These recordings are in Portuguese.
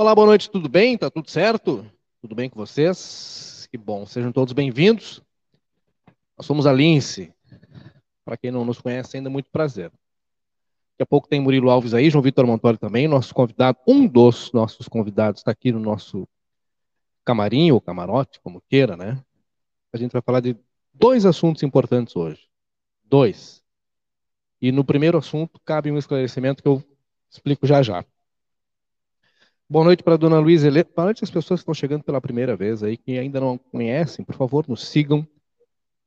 Olá, boa noite, tudo bem? Tá tudo certo? Tudo bem com vocês? Que bom, sejam todos bem-vindos. Nós somos a Lince. Para quem não nos conhece, ainda muito prazer. Daqui a pouco tem Murilo Alves aí, João Vitor Montori também, nosso convidado, um dos nossos convidados está aqui no nosso camarim ou camarote, como queira, né? A gente vai falar de dois assuntos importantes hoje. Dois. E no primeiro assunto cabe um esclarecimento que eu explico já já. Boa noite para a dona Luísa Helena. Boa noite às pessoas que estão chegando pela primeira vez aí, que ainda não conhecem, por favor, nos sigam.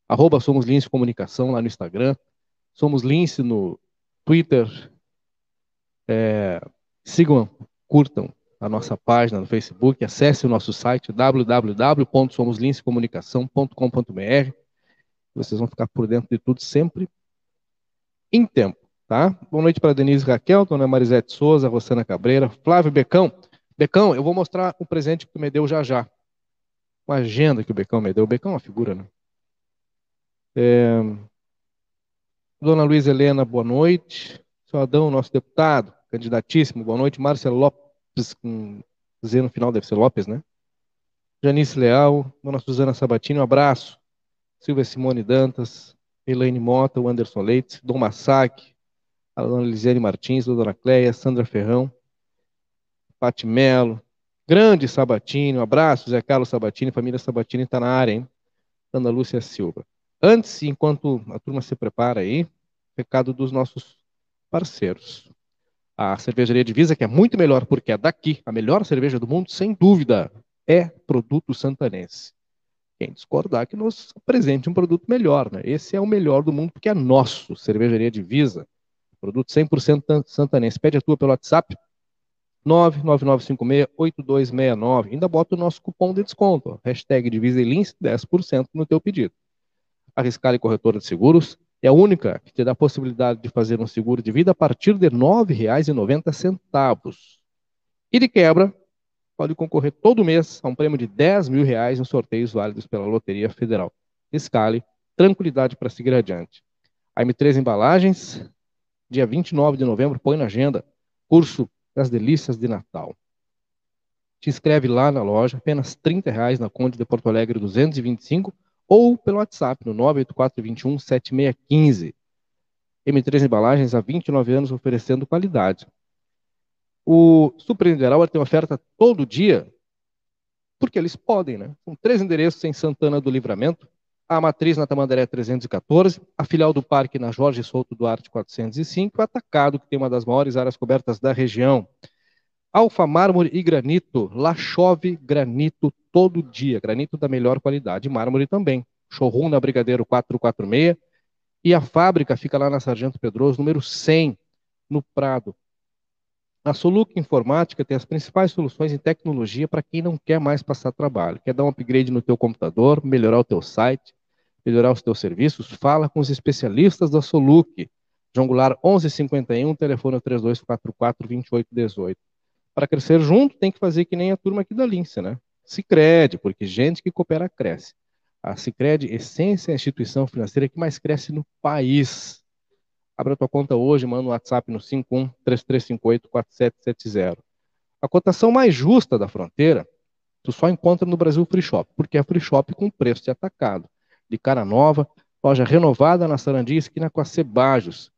Arroba Somos Lince Comunicação lá no Instagram. Somos Lince no Twitter. É, sigam, curtam a nossa página no Facebook, acesse o nosso site www.somoslincecomunicação.com.br. Vocês vão ficar por dentro de tudo sempre em tempo, tá? Boa noite para Denise Raquel, Dona Marisete Souza, Rosana Cabreira, Flávio Becão. Becão, eu vou mostrar o presente que tu me deu já já. Uma agenda que o Becão me deu. O Becão é uma figura, né? É... Dona Luiz Helena, boa noite. Seu Adão, nosso deputado, candidatíssimo, boa noite. Márcia Lopes, com Z no final, deve ser Lopes, né? Janice Leal, Dona Suzana Sabatini, um abraço. Silvia Simone Dantas, Elaine Mota, o Anderson Leite, Dom Massac, a Dona Lisiane Martins, a Dona Cleia, Sandra Ferrão, Pati Melo, grande Sabatini, um abraço, Zé Carlos Sabatini, família Sabatini está na área, hein? Ana Lúcia Silva. Antes, enquanto a turma se prepara aí, recado dos nossos parceiros. A cervejaria Divisa, que é muito melhor porque é daqui, a melhor cerveja do mundo, sem dúvida, é produto santanense. Quem discordar que nos apresente um produto melhor, né? Esse é o melhor do mundo porque é nosso, cervejaria Divisa. Produto 100% santanense. Pede a tua pelo WhatsApp 99956-8269. Ainda bota o nosso cupom de desconto, ó, hashtag Diviselins, 10% no teu pedido. A Riscale Corretora de Seguros é a única que te dá a possibilidade de fazer um seguro de vida a partir de R$ 9,90. E de quebra, pode concorrer todo mês a um prêmio de 10 mil reais em sorteios válidos pela Loteria Federal. Riscale, tranquilidade para seguir adiante. A M3 Embalagens, dia 29 de novembro, põe na agenda, curso das delícias de Natal. Te inscreve lá na loja, apenas R$ reais na Conde de Porto Alegre 225 ou pelo WhatsApp no 98421 7615. M3 Embalagens há 29 anos oferecendo qualidade. O Super Niederauer tem oferta todo dia, porque eles podem, né? São três endereços em Santana do Livramento, a matriz na Tamandaré 314, a filial do parque na Jorge Souto Duarte 405, o atacado, que tem uma das maiores áreas cobertas da região. Alfa Mármore e Granito, lá chove granito todo dia, granito da melhor qualidade, mármore também. Showroom na Brigadeiro 446 e a fábrica fica lá na Sargento Pedroso, número 100, no Prado. A Soluc Informática tem as principais soluções em tecnologia para quem não quer mais passar trabalho, quer dar um upgrade no teu computador, melhorar o teu site, melhorar os teus serviços, fala com os especialistas da Soluc. João Goulart 1151, telefone 3244 2818. Para crescer junto, tem que fazer que nem a turma aqui da Lince, né? Sicredi, porque gente que coopera cresce. A Sicredi, essência é a instituição financeira que mais cresce no país. Abra tua conta hoje, manda um WhatsApp no 51 3358 4770. A cotação mais justa da fronteira, tu só encontra no Brasil Free Shop, porque é Free Shop com preço de atacado de cara nova, loja renovada na Sarandia, esquina com a Cebajos.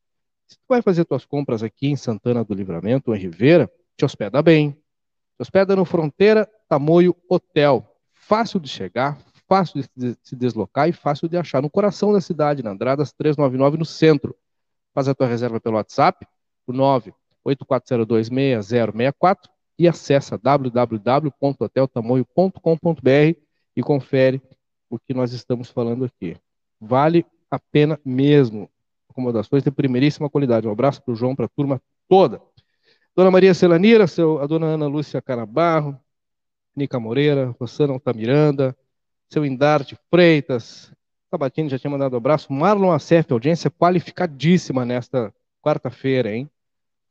Se tu vai fazer tuas compras aqui em Santana do Livramento ou em Rivera, te hospeda bem. Te hospeda no Fronteira Tamoio Hotel. Fácil de chegar, fácil de se deslocar e fácil de achar. No coração da cidade, na Andradas 399, no centro. Faz a tua reserva pelo WhatsApp, o 984026064 e acessa www.hoteltamoio.com.br e confere o que nós estamos falando aqui. Vale a pena mesmo. Acomodações de primeiríssima qualidade. Um abraço para o João, para a turma toda. Dona Maria Celanira, seu, a dona Ana Lúcia Carabarro, Nica Moreira, Rosana Altamiranda, seu Indarte Freitas, Sabatini já tinha mandado abraço, Marlon Acef, audiência qualificadíssima nesta quarta-feira, hein?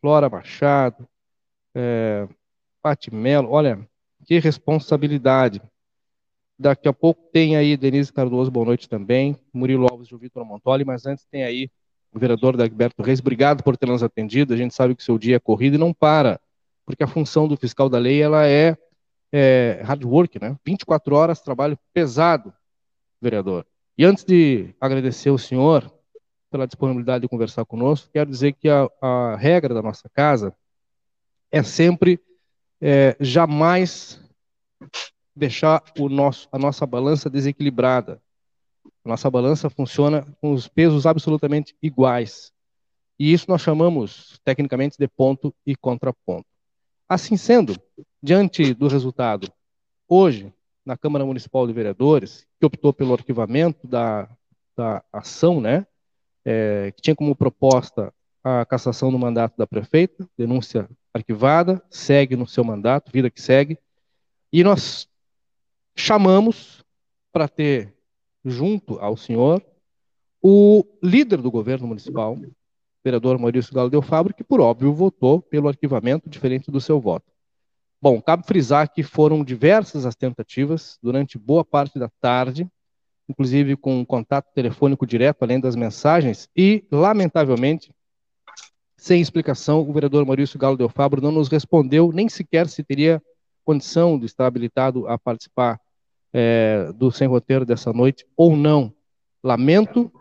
Flora Machado, é, Pati olha, que responsabilidade. Daqui a pouco tem aí Denise Cardoso, boa noite também. Murilo Alves o Vitor Montoli, mas antes tem aí o vereador Dagberto Reis. Obrigado por ter nos atendido. A gente sabe que o seu dia é corrido e não para porque a função do fiscal da lei ela é, é hard work, né? 24 horas, trabalho pesado, vereador. E antes de agradecer o senhor pela disponibilidade de conversar conosco, quero dizer que a, a regra da nossa casa é sempre é, jamais deixar o nosso, a nossa balança desequilibrada. A nossa balança funciona com os pesos absolutamente iguais. E isso nós chamamos, tecnicamente, de ponto e contraponto. Assim sendo, diante do resultado, hoje, na Câmara Municipal de Vereadores, que optou pelo arquivamento da, da ação, né, é, que tinha como proposta a cassação do mandato da prefeita, denúncia arquivada, segue no seu mandato, vida que segue, e nós chamamos para ter junto ao senhor o líder do governo municipal, vereador Maurício Galo Del Fabro, que por óbvio votou pelo arquivamento diferente do seu voto. Bom, cabe frisar que foram diversas as tentativas durante boa parte da tarde, inclusive com contato telefônico direto, além das mensagens, e, lamentavelmente, sem explicação, o vereador Maurício Galo Del Fabro não nos respondeu nem sequer se teria condição de estar habilitado a participar é, do Sem Roteiro dessa noite ou não. Lamento,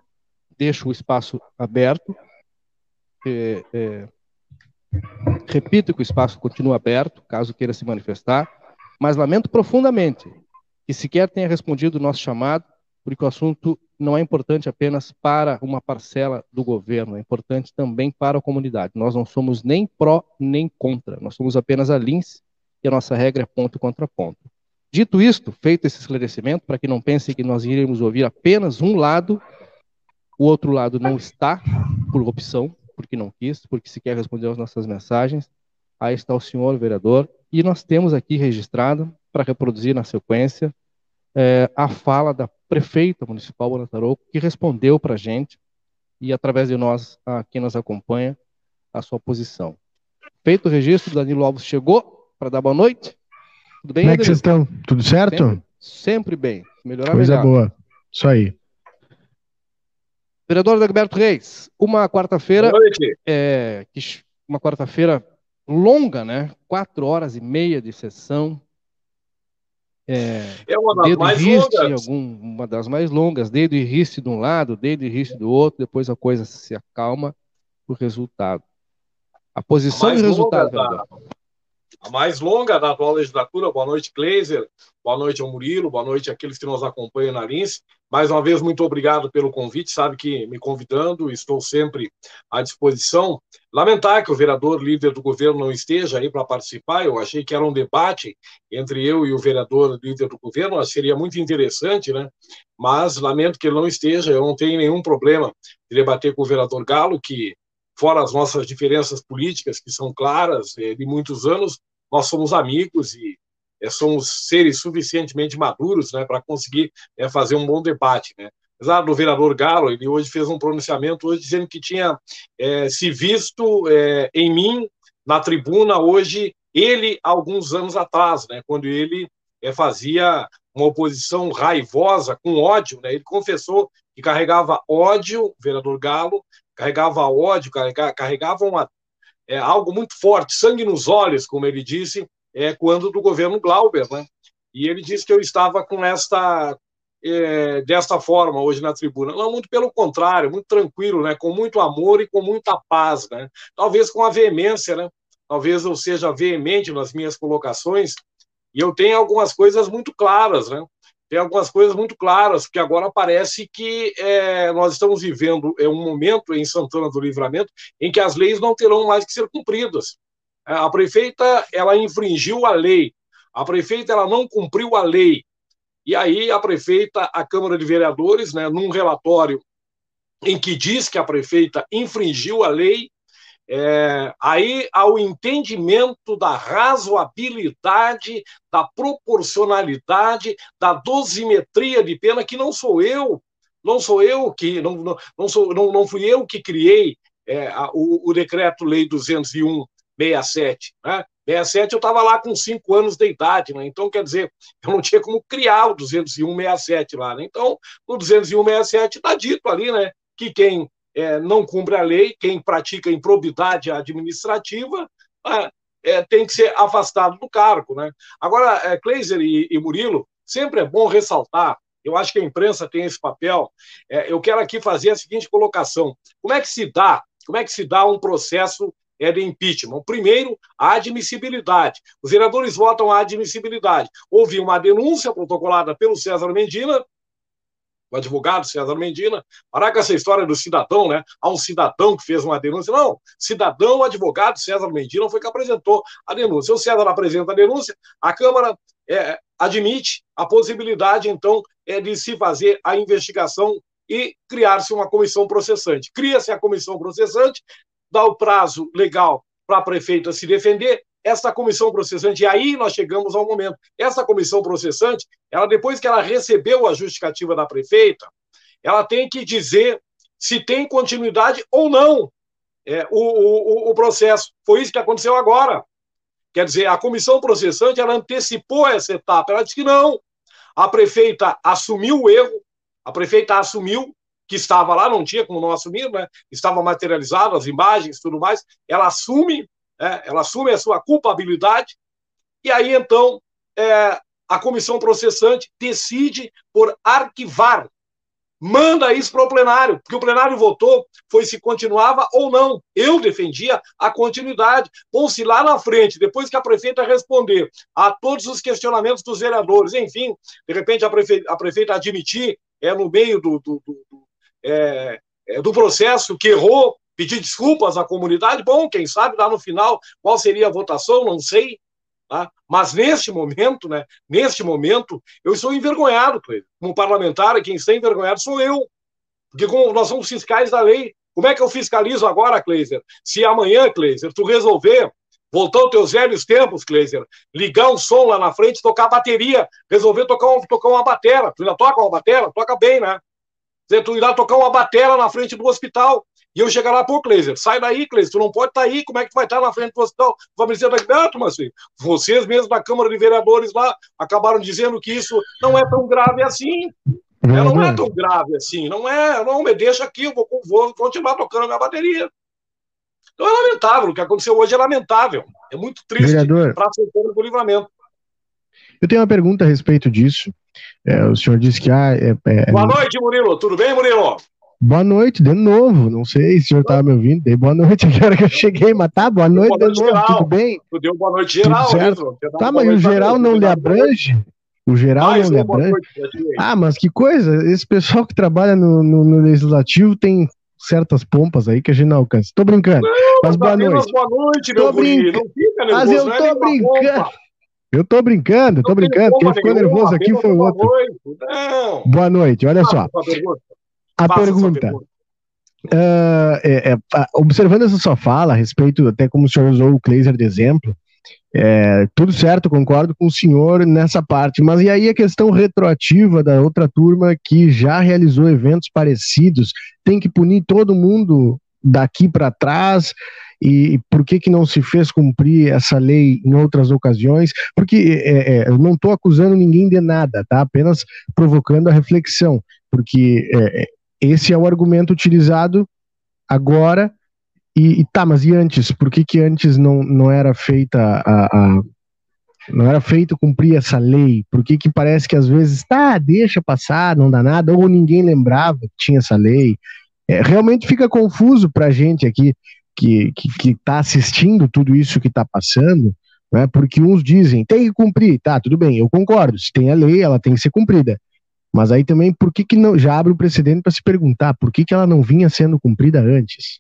deixo o espaço aberto. É, é, repito que o espaço continua aberto, caso queira se manifestar, mas lamento profundamente que sequer tenha respondido o nosso chamado, porque o assunto não é importante apenas para uma parcela do governo, é importante também para a comunidade. Nós não somos nem pró nem contra, nós somos apenas a LINS e a nossa regra é ponto contra ponto. Dito isto, feito esse esclarecimento, para que não pensem que nós iremos ouvir apenas um lado, o outro lado não está por opção, porque não quis, porque se quer responder às nossas mensagens. Aí está o senhor vereador, e nós temos aqui registrado, para reproduzir na sequência, é, a fala da prefeita municipal Bona Tarouco, que respondeu para a gente, e através de nós, a quem nos acompanha, a sua posição. Feito o registro, Danilo Alves chegou para dar boa noite. Tudo bem, Como é que vocês estão? Tudo certo? Sempre, sempre bem. Melhorar Coisa melhor. boa. Isso aí. Vereador Dagberto Reis, uma quarta-feira. É, uma quarta-feira longa, né? Quatro horas e meia de sessão. É, é uma das mais riste, longas. Algum, uma das mais longas. Dedo e riste de um lado, dedo e riste do outro, depois a coisa se acalma o resultado. A posição a e o resultado, da, a mais longa da atual legislatura. Boa noite, Kleiser. Boa noite ao Murilo. Boa noite àqueles que nos acompanham na Lince. Mais uma vez, muito obrigado pelo convite. Sabe que me convidando, estou sempre à disposição. Lamentar que o vereador líder do governo não esteja aí para participar. Eu achei que era um debate entre eu e o vereador líder do governo. Seria muito interessante, né? Mas lamento que ele não esteja. Eu não tenho nenhum problema de debater com o vereador Galo, que fora as nossas diferenças políticas, que são claras eh, de muitos anos, nós somos amigos e é, somos seres suficientemente maduros né, para conseguir é, fazer um bom debate. Né? Apesar do vereador Galo, ele hoje fez um pronunciamento hoje dizendo que tinha se visto em mim na tribuna hoje, ele alguns anos atrás, né, quando ele fazia uma oposição raivosa, com ódio, né? ele confessou que carregava ódio, vereador Galo, carregava ódio, carregava, é, algo muito forte, sangue nos olhos, como ele disse, é, quando do governo Glauber, né? E ele disse que eu estava com esta é, desta forma hoje na tribuna. Não, muito pelo contrário, muito tranquilo, né? Com muito amor e com muita paz, né? Talvez com a veemência, né? Talvez eu seja veemente nas minhas colocações e eu tenho algumas coisas muito claras, né? Tem algumas coisas muito claras, porque agora parece que é, nós estamos vivendo é, um momento em Santana do Livramento em que as leis não terão mais que ser cumpridas. É, a prefeita ela infringiu a lei, a prefeita ela não cumpriu a lei. E aí a prefeita, a Câmara de Vereadores, né, num relatório em que diz que a prefeita infringiu a lei, é, aí ao entendimento da razoabilidade, da proporcionalidade, da dosimetria de pena, que não sou eu, não sou eu que, não, não, não, sou, não, não fui eu que criei é, a, o, o decreto-lei 201 67, né? 67 eu estava lá com 5 anos de idade, né? Então, quer dizer, eu não tinha como criar o 201 67 lá, né? Então, no 201 67 está dito ali, né? Que quem é, não cumpre a lei, quem pratica improbidade administrativa, ah, é, tem que ser afastado do cargo. Né? Agora, é, Kleiser e, e Murilo, sempre é bom ressaltar eu acho que a imprensa tem esse papel. É, eu quero aqui fazer a seguinte colocação: como é que se dá, como é que se dá um processo é, de impeachment? Primeiro, a admissibilidade. Os vereadores votam a admissibilidade. Houve uma denúncia protocolada pelo César Mendina, o advogado César Mendina, parar com essa história do cidadão, né? Há um cidadão que fez uma denúncia. Não, cidadão, advogado César Mendina foi que apresentou a denúncia. O César apresenta a denúncia, a Câmara é, admite a possibilidade, então, é de se fazer a investigação e criar-se uma comissão processante. Cria-se a comissão processante, dá o prazo legal para a prefeita se defender, essa comissão processante, e aí nós chegamos ao momento. Essa comissão processante, ela depois que ela recebeu a justificativa da prefeita, ela tem que dizer se tem continuidade ou não é, o, o, o processo. Foi isso que aconteceu agora. Quer dizer, a comissão processante ela antecipou essa etapa. Ela disse que não. A prefeita assumiu o erro, a prefeita assumiu que estava lá, não tinha como não assumir, né? Estava materializado, as imagens, tudo mais. Ela assume é, ela assume a sua culpabilidade, e aí então é, a comissão processante decide por arquivar, manda isso para o plenário, porque o plenário votou, foi se continuava ou não. Eu defendia a continuidade. Bom-se lá na frente, depois que a prefeita responder a todos os questionamentos dos vereadores, enfim, de repente a prefeita, a prefeita admitir, é, no meio do, do, do, do é, é do processo que errou, pedir desculpas à comunidade. Bom, quem sabe lá no final qual seria a votação, não sei. Tá? Mas neste momento, né, neste momento, eu estou envergonhado, Cleiser. Como parlamentar, quem está envergonhado sou eu. Porque como nós somos fiscais da lei, como é que eu fiscalizo agora, Kleiser? Se amanhã, Kleiser, tu resolver, voltar aos teus velhos tempos, Kleiser, ligar um som lá na frente, tocar bateria, resolver tocar, um, tocar uma batera. Tu ainda toca uma batera? Toca bem, né? Tu irá tocar uma batera na frente do hospital. E eu chegar lá, pô, Kleiser, sai daí, Kleiser, tu não pode estar tá aí, como é que tu vai estar tá na frente do hospital? Dizer daqui, ah, mas assim, vocês mesmos da Câmara de Vereadores lá acabaram dizendo que isso não é tão grave assim. É, não é tão grave assim, não é, não, me deixa aqui, eu vou, vou continuar tocando a minha bateria. Então é lamentável, o que aconteceu hoje é lamentável, é muito triste para a Santana do Livramento. Eu tenho uma pergunta a respeito disso. É, o senhor disse que ah, é, é... Boa noite, Murilo. Tudo bem, Murilo? Boa noite, de novo. Não sei se o senhor estava me ouvindo. Dei boa noite agora que eu cheguei, mas tá, boa noite, boa noite de novo, geral. tudo bem? Tu deu boa noite geral, tudo certo? Tá, mas o geral não lhe abrange? O geral Mais não lhe abrange? Ah, mas que coisa, esse pessoal que trabalha no, no, no, legislativo tem certas pompas aí que a gente não alcança. Tô brincando, não, mas boa noite. Boa noite, meu tô brinca... Mas eu é tô brincando. Eu tô brincando, tô brincando. Quem ficou nervoso aqui foi o outro. Boa noite, olha só. A pergunta. Uh, é, é, observando essa sua fala a respeito, até como o senhor usou o Kleiser de exemplo, é, tudo certo, concordo com o senhor nessa parte, mas e aí a questão retroativa da outra turma que já realizou eventos parecidos, tem que punir todo mundo daqui para trás, e, por que, que não se fez cumprir essa lei em outras ocasiões? Porque é, é, eu não estou acusando ninguém de nada, tá? Apenas provocando a reflexão, porque é, esse é o argumento utilizado agora. E, e, tá, mas e antes? Por que, que antes não, não era feita a, a não era feito cumprir essa lei? Por que, que parece que às vezes, tá, deixa passar, não dá nada, ou ninguém lembrava que tinha essa lei? É, realmente fica confuso para a gente aqui que está assistindo tudo isso que está passando, né, porque uns dizem, tem que cumprir, tá, tudo bem, eu concordo, se tem a lei, ela tem que ser cumprida. Mas aí também, por que, que não, já abre o precedente para se perguntar por que, que ela não vinha sendo cumprida antes?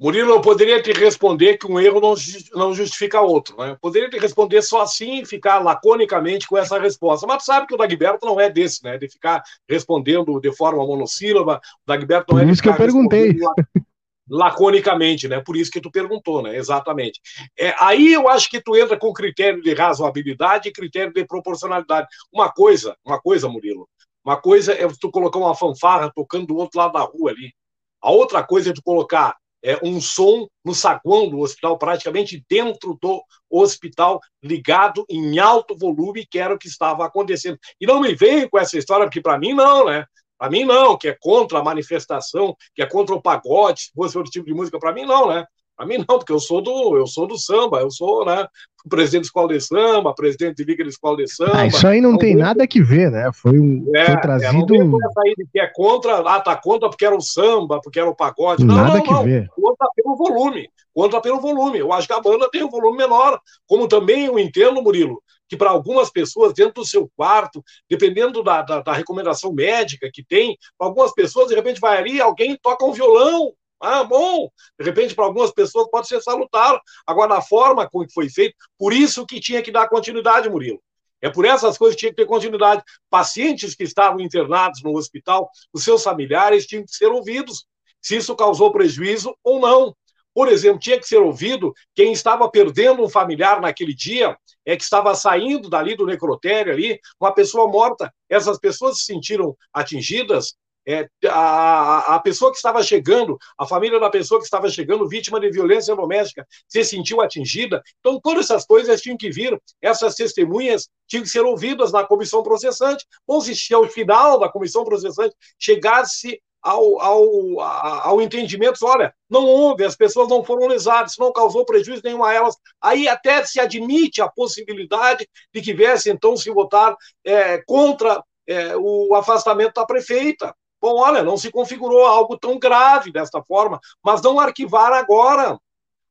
Murilo, eu poderia te responder que um erro não, não justifica outro. Né? Eu poderia te responder só assim e ficar laconicamente com essa resposta. Mas tu sabe que o Dagberto não é desse, né? De ficar respondendo de forma monossílaba. O Dagberto não Por é isso que eu perguntei. laconicamente, né? Por isso que tu perguntou, né? Exatamente. É, aí eu acho que tu entra com critério de razoabilidade e critério de proporcionalidade. Uma coisa, uma coisa, Murilo, uma coisa é tu colocar uma fanfarra tocando do outro lado da rua ali. A outra coisa é tu colocar é, um som no saguão do hospital, praticamente dentro do hospital, ligado em alto volume, que era o que estava acontecendo. E não me venha com essa história, porque para mim não, né? Para mim, não, que é contra a manifestação, que é contra o pagode, se fosse outro tipo de música, para mim, não, né? A mim não, porque eu sou do, eu sou do samba, eu sou, né, presidente da escola de samba, presidente de liga de escola de samba. Ah, isso aí não, não tem nada que ver, né? Foi, um, é, foi trazido. É, não aí de que é contra, ah, tá contra porque era o samba, porque era o pagode. Não, nada não, que não. ver. Contra pelo volume, contra pelo volume. Eu acho que a banda tem um volume menor, como também eu entendo, Murilo, que para algumas pessoas, dentro do seu quarto, dependendo da, da, da recomendação médica que tem, para algumas pessoas, de repente vai ali, alguém toca um violão, ah, bom, de repente para algumas pessoas pode ser salutar. Agora, na forma como foi feito, por isso que tinha que dar continuidade, Murilo. É por essas coisas que tinha que ter continuidade. Pacientes que estavam internados no hospital, os seus familiares tinham que ser ouvidos, se isso causou prejuízo ou não. Por exemplo, tinha que ser ouvido quem estava perdendo um familiar naquele dia, é que estava saindo dali do necrotério ali, uma pessoa morta. Essas pessoas se sentiram atingidas, é, a, a pessoa que estava chegando, a família da pessoa que estava chegando, vítima de violência doméstica, se sentiu atingida. Então, todas essas coisas tinham que vir, essas testemunhas tinham que ser ouvidas na comissão processante. Bom, se ao final da comissão processante chegasse ao, ao, ao entendimento, olha, não houve, as pessoas não foram lesadas, não causou prejuízo nenhum a elas, aí até se admite a possibilidade de que viesse, então, se votar é, contra é, o afastamento da prefeita. Bom, olha, não se configurou algo tão grave desta forma, mas não arquivar agora.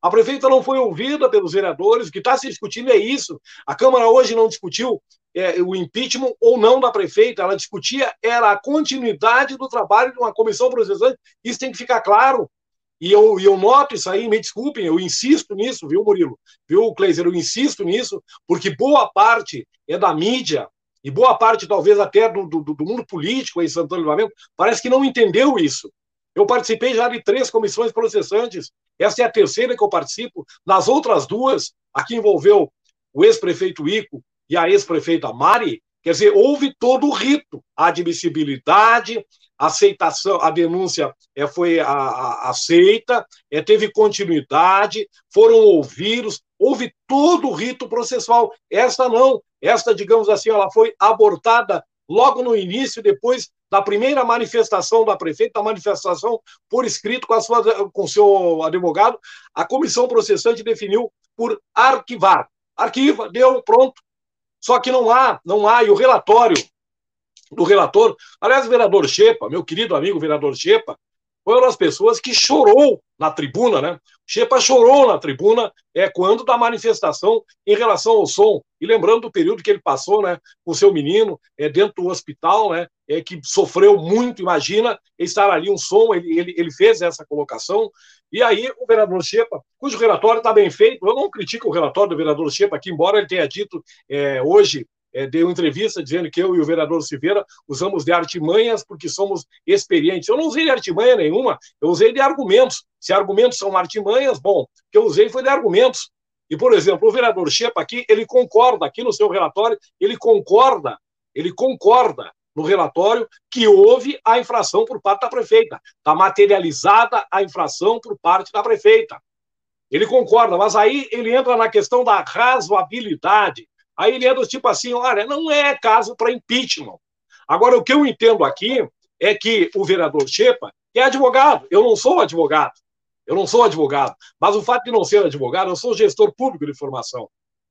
A prefeita não foi ouvida pelos vereadores, o que está se discutindo é isso. A Câmara hoje não discutiu é, o impeachment ou não da prefeita, ela discutia era a continuidade do trabalho de uma comissão processante. Isso tem que ficar claro. E eu, eu noto isso aí, me desculpem, eu insisto nisso, viu, Murilo? Viu, Kleiser? Eu insisto nisso, porque boa parte é da mídia, e boa parte, talvez, até do, do, do mundo político em Santana do Livramento, parece que não entendeu isso. Eu participei já de três comissões processantes, essa é a terceira que eu participo. Nas outras duas, aqui envolveu o ex-prefeito Ico e a ex-prefeita Mari, quer dizer, houve todo o rito, a admissibilidade, aceitação, a denúncia é, foi a, a, aceita, é, teve continuidade, foram ouvidos, houve todo o rito processual. Esta não, esta, digamos assim, ela foi abortada logo no início, depois da primeira manifestação da prefeita, a manifestação por escrito com, a sua, com seu advogado, a comissão processante definiu por arquivar. Arquiva, deu, pronto. Só que não há, não há, e o relatório do relator, aliás, o vereador Chepa, meu querido amigo vereador Chepa, foi uma das pessoas que chorou na tribuna, né? Chepa chorou na tribuna é quando da manifestação em relação ao som e lembrando do período que ele passou, né, com seu menino é dentro do hospital, né, é que sofreu muito, imagina estar ali um som, ele, ele, ele fez essa colocação e aí o vereador Chepa, cujo relatório está bem feito, eu não critico o relatório do vereador Chepa, que embora ele tenha dito é, hoje é, deu entrevista dizendo que eu e o vereador Silveira usamos de artimanhas porque somos experientes. Eu não usei de artimanha nenhuma, eu usei de argumentos. Se argumentos são artimanhas, bom, o que eu usei foi de argumentos. E, por exemplo, o vereador Chepa aqui, ele concorda, aqui no seu relatório, ele concorda, ele concorda no relatório que houve a infração por parte da prefeita. Está materializada a infração por parte da prefeita. Ele concorda, mas aí ele entra na questão da razoabilidade. Aí ele é do tipo assim: olha, não é caso para impeachment. Agora, o que eu entendo aqui é que o vereador Chepa é advogado. Eu não sou advogado. Eu não sou advogado. Mas o fato de não ser advogado, eu sou gestor público de formação.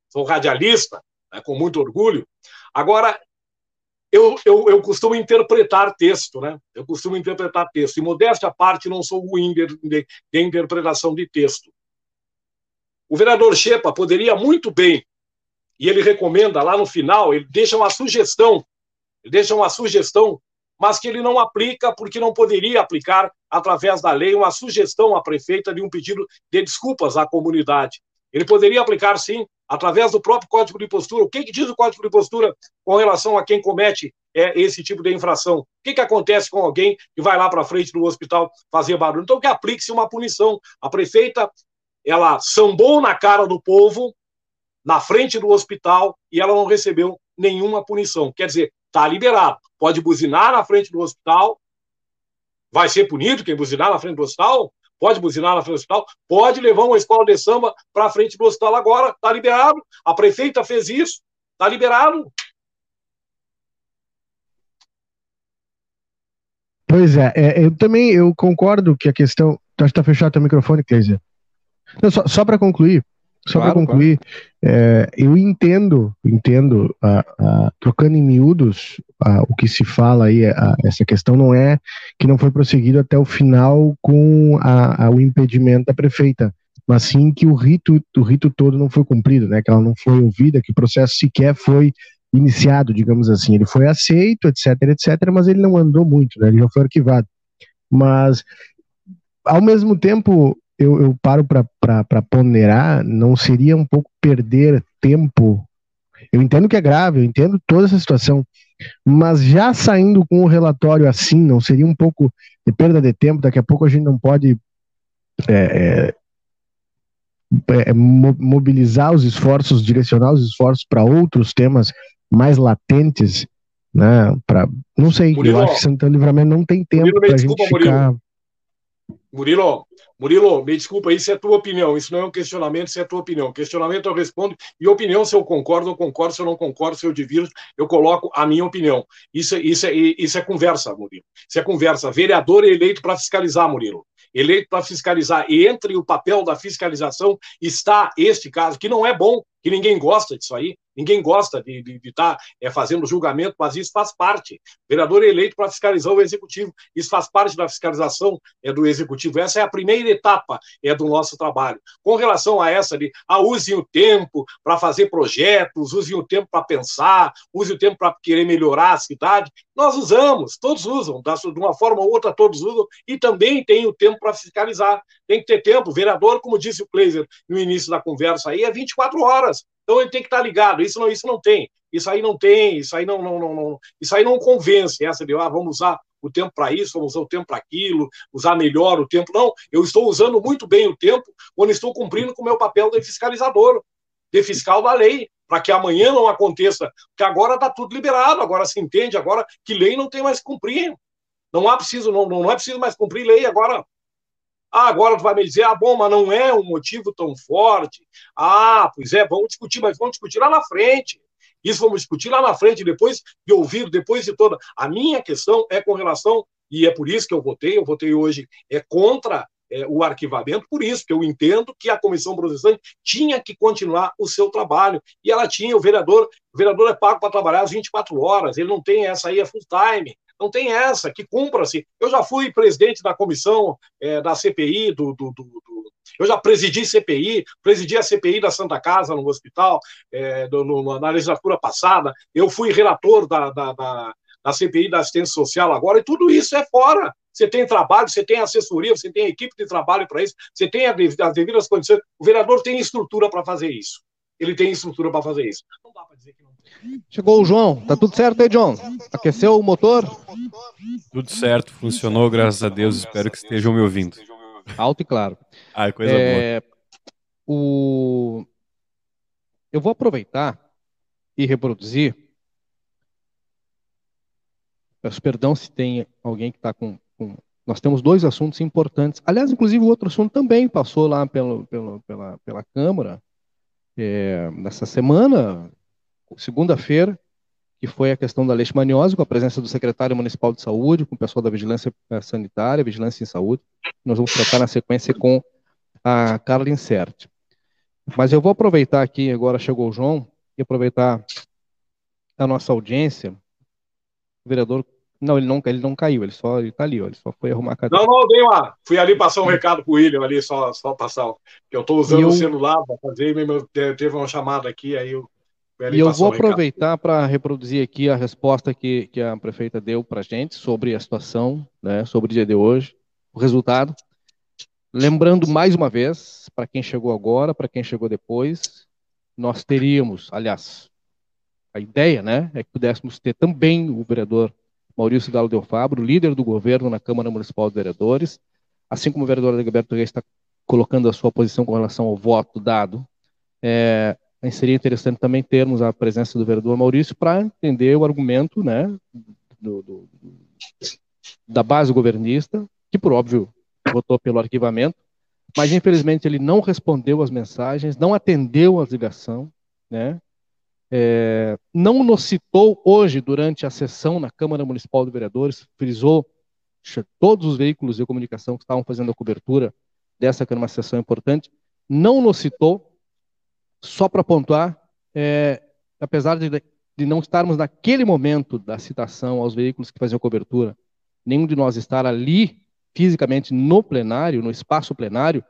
Sou radialista, né, com muito orgulho. Agora, eu, eu, eu costumo interpretar texto, né? Eu costumo interpretar texto. E, modéstia à parte, não sou ruim de, de, de interpretação de texto. O vereador Chepa poderia muito bem e ele recomenda lá no final, ele deixa uma sugestão, ele deixa uma sugestão, mas que ele não aplica porque não poderia aplicar através da lei uma sugestão à prefeita de um pedido de desculpas à comunidade. Ele poderia aplicar sim através do próprio Código de Postura. O que, que diz o Código de Postura com relação a quem comete é, esse tipo de infração? O que, que acontece com alguém que vai lá para frente do hospital fazer barulho? Então, que aplique-se uma punição. A prefeita, ela sambou na cara do povo, na frente do hospital e ela não recebeu nenhuma punição. Quer dizer, está liberado. Pode buzinar na frente do hospital, vai ser punido quem buzinar na frente do hospital? Pode buzinar na frente do hospital? Pode levar uma escola de samba para a frente do hospital agora, está liberado. A prefeita fez isso, está liberado. Pois é, é, eu também eu concordo que a questão. Está fechado o microfone, Cleiser. Não, só só para concluir, só claro, para concluir, claro. é, eu entendo, entendo, trocando em miúdos, o que se fala aí, essa questão não é que não foi prosseguido até o final com o impedimento da prefeita, mas sim que o rito, o rito todo não foi cumprido, né? Que ela não foi ouvida, que o processo sequer foi iniciado, digamos assim. Ele foi aceito, etc, etc, mas ele não andou muito, né? Ele já foi arquivado. Mas, ao mesmo tempo, eu, eu paro para ponderar, não seria um pouco perder tempo? Eu entendo que é grave, eu entendo toda essa situação, mas já saindo com o relatório assim, não seria um pouco de perda de tempo? Daqui a pouco a gente não pode é, é, é, mobilizar os esforços, direcionar os esforços para outros temas mais latentes, né? Para não sei, Murilo, eu acho que Santana Livramento não tem tempo para a gente ficar. Murilo, Murilo, me desculpa, isso é tua opinião, isso não é um questionamento, isso é tua opinião. Questionamento eu respondo, e opinião, se eu concordo, eu concordo, se eu não concordo, se eu divirto, eu coloco a minha opinião. Isso, isso, é, isso é conversa, Murilo. Isso é conversa. Vereador é eleito para fiscalizar, Murilo eleito para fiscalizar, e entre o papel da fiscalização está este caso, que não é bom, que ninguém gosta disso aí, ninguém gosta de estar tá, é, fazendo julgamento, mas isso faz parte. Vereador é eleito para fiscalizar o executivo, isso faz parte da fiscalização é, do executivo. Essa é a primeira etapa é, do nosso trabalho. Com relação a essa de ah, use o tempo para fazer projetos, use o tempo para pensar, use o tempo para querer melhorar a cidade, nós usamos, todos usam, de uma forma ou outra todos usam, e também tem o tempo para fiscalizar. Tem que ter tempo. O vereador, como disse o Kleiser no início da conversa aí, é 24 horas. Então ele tem que estar ligado. Isso não, isso não tem. Isso aí não tem. Isso aí não, não, não, não isso aí não convence. Essa de ah, vamos usar o tempo para isso, vamos usar o tempo para aquilo, usar melhor o tempo. Não, eu estou usando muito bem o tempo quando estou cumprindo com o meu papel de fiscalizador, de fiscal da lei, para que amanhã não aconteça, porque agora está tudo liberado, agora se entende, agora que lei não tem mais que cumprir. Não há preciso, não, não é preciso mais cumprir lei agora. Ah, agora tu vai me dizer, ah, bom, mas não é um motivo tão forte. Ah, pois é, vamos discutir, mas vamos discutir lá na frente. Isso vamos discutir lá na frente, depois de ouvir, depois de toda. A minha questão é com relação, e é por isso que eu votei, eu votei hoje, é contra é, o arquivamento, por isso que eu entendo que a comissão processante tinha que continuar o seu trabalho. E ela tinha, o vereador, o vereador é pago para trabalhar as 24 horas, ele não tem essa aí, é full time. Não tem essa, que cumpra-se. Eu já fui presidente da comissão é, da CPI, do, do, do, do, eu já presidi CPI, presidi a CPI da Santa Casa no hospital, é, no, na legislatura passada, eu fui relator da, da, da, da CPI da assistência social agora, e tudo isso é fora. Você tem trabalho, você tem assessoria, você tem equipe de trabalho para isso, você tem as devidas condições. O vereador tem estrutura para fazer isso. Ele tem estrutura para fazer isso. Não dá para dizer que não Chegou o João. Tá tudo certo aí, John? Aqueceu o motor? Tudo certo, funcionou, graças a Deus. Espero que estejam me ouvindo. Alto e claro. Ah, coisa é, boa. O... Eu vou aproveitar e reproduzir. Peço perdão se tem alguém que está com, com, Nós temos dois assuntos importantes. Aliás, inclusive, o outro assunto também passou lá pelo, pelo, pela, pela Câmara. É, nessa semana, segunda-feira, que foi a questão da leishmaniose, com a presença do secretário municipal de saúde, com o pessoal da vigilância eh, sanitária, vigilância em saúde. Nós vamos tratar na sequência com a Carla Insert. Mas eu vou aproveitar aqui, agora chegou o João, e aproveitar a nossa audiência. O vereador não, ele não, ele não caiu, ele só ele tá ali, ó, ele só foi arrumar a cadeira. Não, não, dei uma. Fui ali passar um recado pro William ali, só, só passar. Que eu estou usando eu... o celular para fazer, teve uma chamada aqui, aí eu e eu vou aproveitar para reproduzir aqui a resposta que, que a prefeita deu para a gente sobre a situação, né, sobre o dia de hoje, o resultado. Lembrando mais uma vez, para quem chegou agora, para quem chegou depois, nós teríamos, aliás, a ideia né, é que pudéssemos ter também o vereador Maurício Galo Del Fabro, líder do governo na Câmara Municipal de Vereadores, assim como o vereador Adalberto Reis está colocando a sua posição com relação ao voto dado, é, seria interessante também termos a presença do vereador Maurício para entender o argumento né, do, do, da base governista, que por óbvio votou pelo arquivamento, mas infelizmente ele não respondeu às mensagens, não atendeu às ligações, né, é, não nos citou hoje durante a sessão na Câmara Municipal de Vereadores, frisou todos os veículos de comunicação que estavam fazendo a cobertura dessa que era uma sessão importante, não nos citou, só para pontuar, é, apesar de, de não estarmos naquele momento da citação aos veículos que faziam cobertura, nenhum de nós estar ali fisicamente no plenário, no espaço plenário,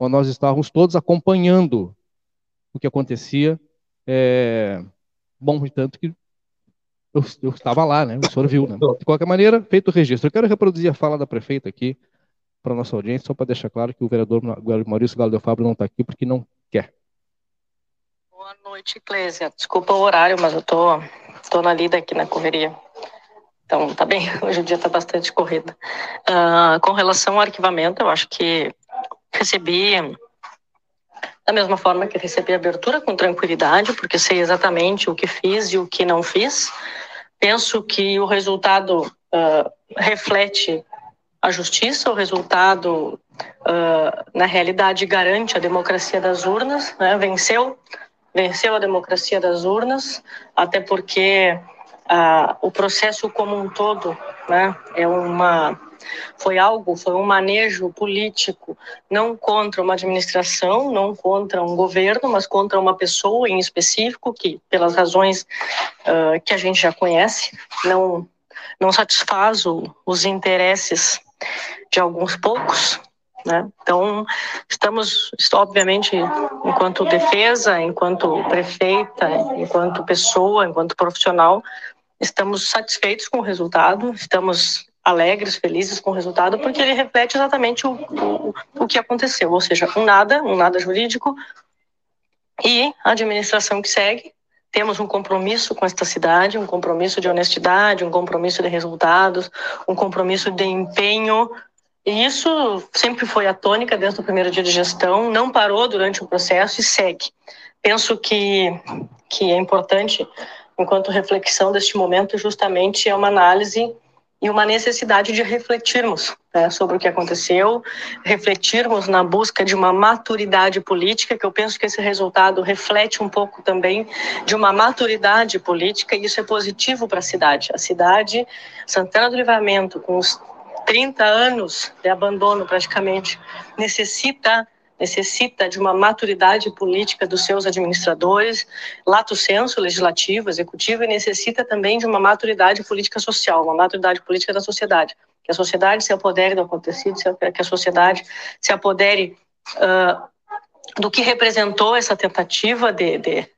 nós estávamos todos acompanhando o que acontecia. É, bom, tanto que eu, eu, estava lá, né? O senhor viu, né? De qualquer maneira, feito o registro. Eu quero reproduzir a fala da prefeita aqui para nossa audiência, só para deixar claro que o vereador Maurício Galo Fábio não está aqui porque não quer. Boa noite, Clésia. Desculpa o horário, mas eu tô, tô na lida aqui na correria. Então, tá bem, hoje o dia está bastante corrido. Uh, com relação ao arquivamento, eu acho que recebi da mesma forma que recebi a abertura com tranquilidade, porque sei exatamente o que fiz e o que não fiz. Penso que o resultado uh, reflete a justiça, o resultado, uh, na realidade, garante a democracia das urnas, né? venceu, venceu a democracia das urnas, até porque uh, o processo como um todo né, é uma foi algo, foi um manejo político, não contra uma administração, não contra um governo, mas contra uma pessoa em específico que, pelas razões uh, que a gente já conhece, não não satisfaz o, os interesses de alguns poucos, né? Então, estamos, obviamente, enquanto defesa, enquanto prefeita, enquanto pessoa, enquanto profissional, estamos satisfeitos com o resultado, estamos alegres, felizes com o resultado, porque ele reflete exatamente o, o, o que aconteceu, ou seja, um nada, um nada jurídico, e a administração que segue. Temos um compromisso com esta cidade, um compromisso de honestidade, um compromisso de resultados, um compromisso de empenho. E isso sempre foi a tônica desde o primeiro dia de gestão, não parou durante o processo e segue. Penso que, que é importante, enquanto reflexão deste momento, justamente é uma análise e uma necessidade de refletirmos né, sobre o que aconteceu, refletirmos na busca de uma maturidade política, que eu penso que esse resultado reflete um pouco também de uma maturidade política, e isso é positivo para a cidade. A cidade, Santana do Livramento, com os 30 anos de abandono praticamente, necessita necessita de uma maturidade política dos seus administradores, lato senso legislativo, executivo, e necessita também de uma maturidade política social, uma maturidade política da sociedade. Que a sociedade se apodere do acontecido, que a sociedade se apodere uh, do que representou essa tentativa de, de,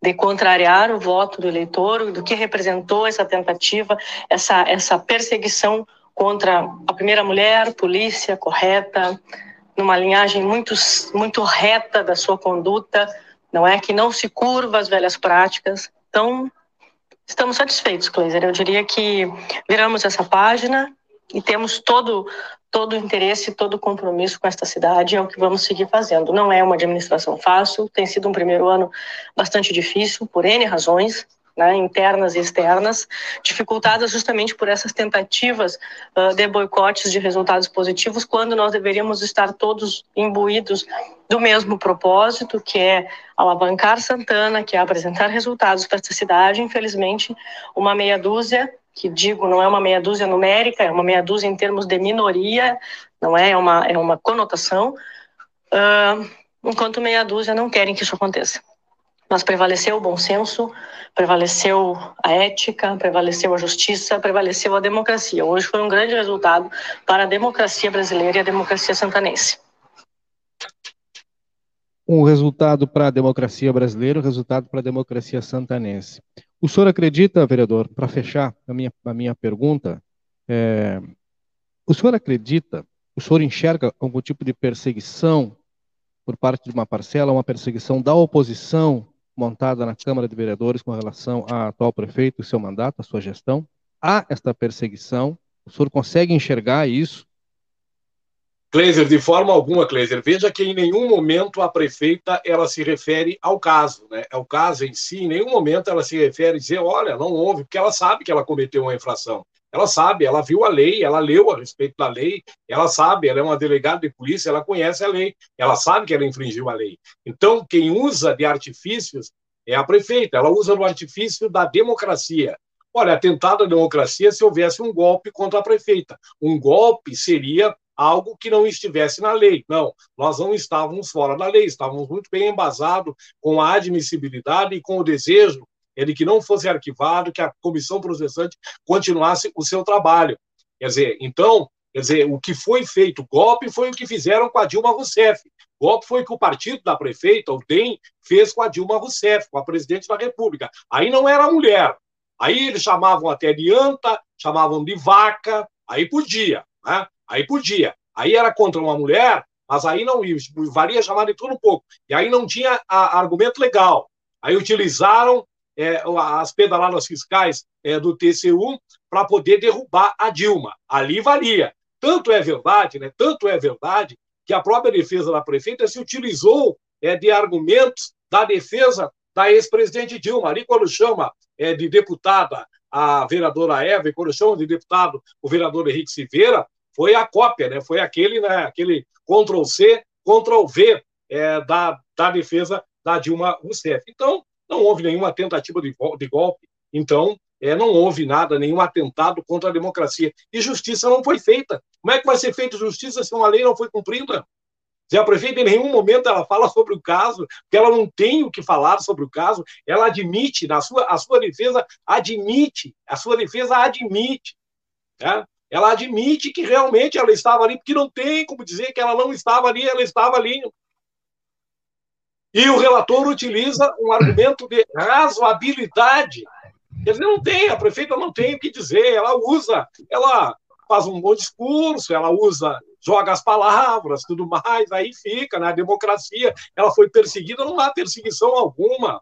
de contrariar o voto do eleitor, do que representou essa tentativa, essa, essa perseguição contra a primeira mulher, polícia correta, numa linhagem muito, muito reta da sua conduta, não é? Que não se curva às velhas práticas. Então, estamos satisfeitos, Kleiser. Eu diria que viramos essa página e temos todo todo o interesse, todo o compromisso com esta cidade é o que vamos seguir fazendo. Não é uma administração fácil, tem sido um primeiro ano bastante difícil por N razões, né, internas e externas, dificultadas justamente por essas tentativas uh, de boicotes de resultados positivos, quando nós deveríamos estar todos imbuídos do mesmo propósito, que é alavancar Santana, que é apresentar resultados para essa cidade. Infelizmente, uma meia dúzia, que digo, não é uma meia dúzia numérica, é uma meia dúzia em termos de minoria, não é, é uma, é uma conotação, uh, enquanto meia dúzia não querem que isso aconteça mas prevaleceu o bom senso, prevaleceu a ética, prevaleceu a justiça, prevaleceu a democracia. Hoje foi um grande resultado para a democracia brasileira e a democracia santanense. Um resultado para a democracia brasileira, um resultado para a democracia santanense. O senhor acredita, vereador, para fechar a minha, a minha pergunta, é, o senhor acredita, o senhor enxerga algum tipo de perseguição por parte de uma parcela, uma perseguição da oposição montada na Câmara de Vereadores com relação ao atual prefeito seu mandato, a sua gestão? Há esta perseguição? O senhor consegue enxergar isso? Kleiser, de forma alguma, Kleiser, veja que em nenhum momento a prefeita ela se refere ao caso, né? É o caso em si, em nenhum momento ela se refere a dizer, olha, não houve, porque ela sabe que ela cometeu uma infração. Ela sabe, ela viu a lei, ela leu a respeito da lei, ela sabe, ela é uma delegada de polícia, ela conhece a lei, ela sabe que ela infringiu a lei. Então, quem usa de artifícios é a prefeita, ela usa do artifício da democracia. Olha, atentado à democracia se houvesse um golpe contra a prefeita. Um golpe seria algo que não estivesse na lei. Não, nós não estávamos fora da lei, estávamos muito bem embasados com a admissibilidade e com o desejo de que não fosse arquivado, que a comissão processante continuasse o seu trabalho. Quer dizer, então, quer dizer, o que foi feito, golpe, foi o que fizeram com a Dilma Rousseff. Golpe foi o que o partido da prefeita, o DEM, fez com a Dilma Rousseff, com a presidente da República. Aí não era mulher. Aí eles chamavam até de anta, chamavam de vaca, aí podia, né? Aí podia. Aí era contra uma mulher, mas aí não valia chamar de tudo um pouco. E aí não tinha a, argumento legal. Aí utilizaram é, as pedaladas fiscais é, do TCU para poder derrubar a Dilma. Ali valia. Tanto é verdade, né? Tanto é verdade que a própria defesa da prefeita se utilizou é, de argumentos da defesa da ex-presidente Dilma. Ali, quando chama é, de deputada a vereadora Eva, e quando chama de deputado o vereador Henrique Silveira, foi a cópia, né? foi aquele, né? aquele Ctrl-C, Ctrl-V é, da, da defesa da Dilma Rousseff. Então, não houve nenhuma tentativa de, de golpe. Então, é, não houve nada, nenhum atentado contra a democracia. E justiça não foi feita. Como é que vai ser feita justiça se uma lei não foi cumprida? Se a prefeita em nenhum momento ela fala sobre o caso, porque ela não tem o que falar sobre o caso, ela admite, na sua, a sua defesa admite, a sua defesa admite, né? ela admite que realmente ela estava ali, porque não tem como dizer que ela não estava ali, ela estava ali. E o relator utiliza um argumento de razoabilidade. Quer dizer, não tem, a prefeita não tem o que dizer, ela usa, ela faz um bom discurso, ela usa joga as palavras, tudo mais, aí fica, na né? democracia, ela foi perseguida, não há perseguição alguma.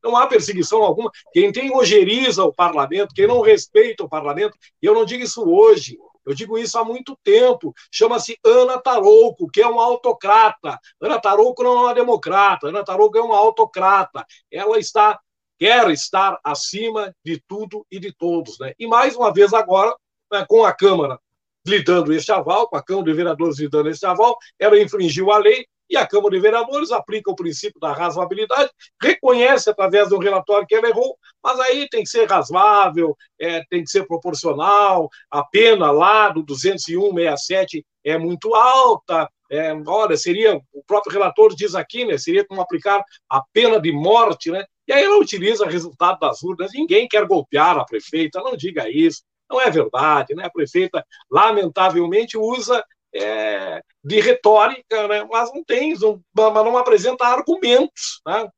Não há perseguição alguma. Quem tem ojeriza o parlamento, quem não respeita o parlamento, e eu não digo isso hoje, eu digo isso há muito tempo. Chama-se Ana Tarouco, que é uma autocrata. Ana Tarouco não é uma democrata. Ana Tarouco é uma autocrata. Ela está quer estar acima de tudo e de todos, né? E mais uma vez agora, né, com a Câmara lhe dando este aval, com a Câmara de Vereadores lhe dando este aval, ela infringiu a lei e a Câmara de Vereadores aplica o princípio da razoabilidade, reconhece através do relatório que ela errou, mas aí tem que ser razoável, é, tem que ser proporcional, a pena lá do 201,67 é muito alta, é, olha, seria, o próprio relator diz aqui, né, seria como aplicar a pena de morte, né, e aí ela utiliza o resultado das urnas, ninguém quer golpear a prefeita, não diga isso, não é verdade, né? A prefeita, lamentavelmente, usa é, de retórica, né? mas não tem, não, mas não apresenta argumentos. Né?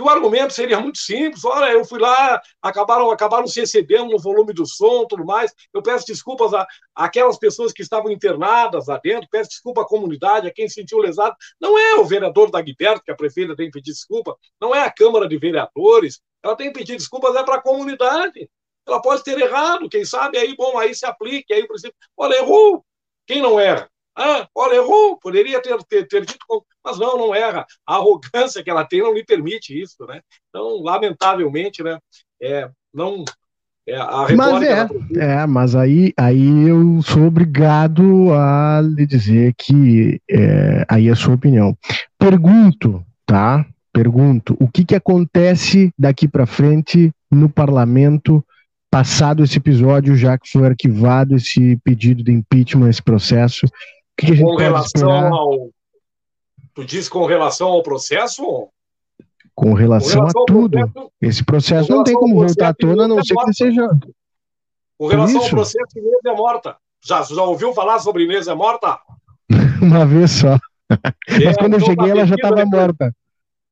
E o argumento seria muito simples: olha, eu fui lá, acabaram, acabaram se excedendo no volume do som, tudo mais. Eu peço desculpas a, aquelas pessoas que estavam internadas lá dentro, peço desculpa à comunidade, a quem se sentiu lesado. Não é o vereador da Guiberto, que a prefeita tem que pedir desculpa, não é a Câmara de Vereadores, ela tem que pedir desculpas é para a comunidade. Ela pode ter errado, quem sabe aí, bom, aí se aplique, aí o princípio. Olha, errou. Quem não erra? Ah, olha, errou, poderia ter, ter, ter dito, mas não, não erra. A arrogância que ela tem não lhe permite isso, né? Então, lamentavelmente, né? É, não, é, mas é, é, mas aí, aí eu sou obrigado a lhe dizer que é, aí é a sua opinião. Pergunto, tá? Pergunto, o que que acontece daqui para frente no parlamento passado esse episódio, já que foi arquivado esse pedido de impeachment, esse processo, o que, que a gente com esperar? Ao... Tu diz com relação ao processo? Com relação, com relação a tudo. Processo, esse processo não tem como voltar à tona, a não ser que seja. Com relação ao processo, Inês é morta. Já, já ouviu falar sobre é morta? Uma vez só. É, Mas quando eu então, cheguei, ela já estava morta.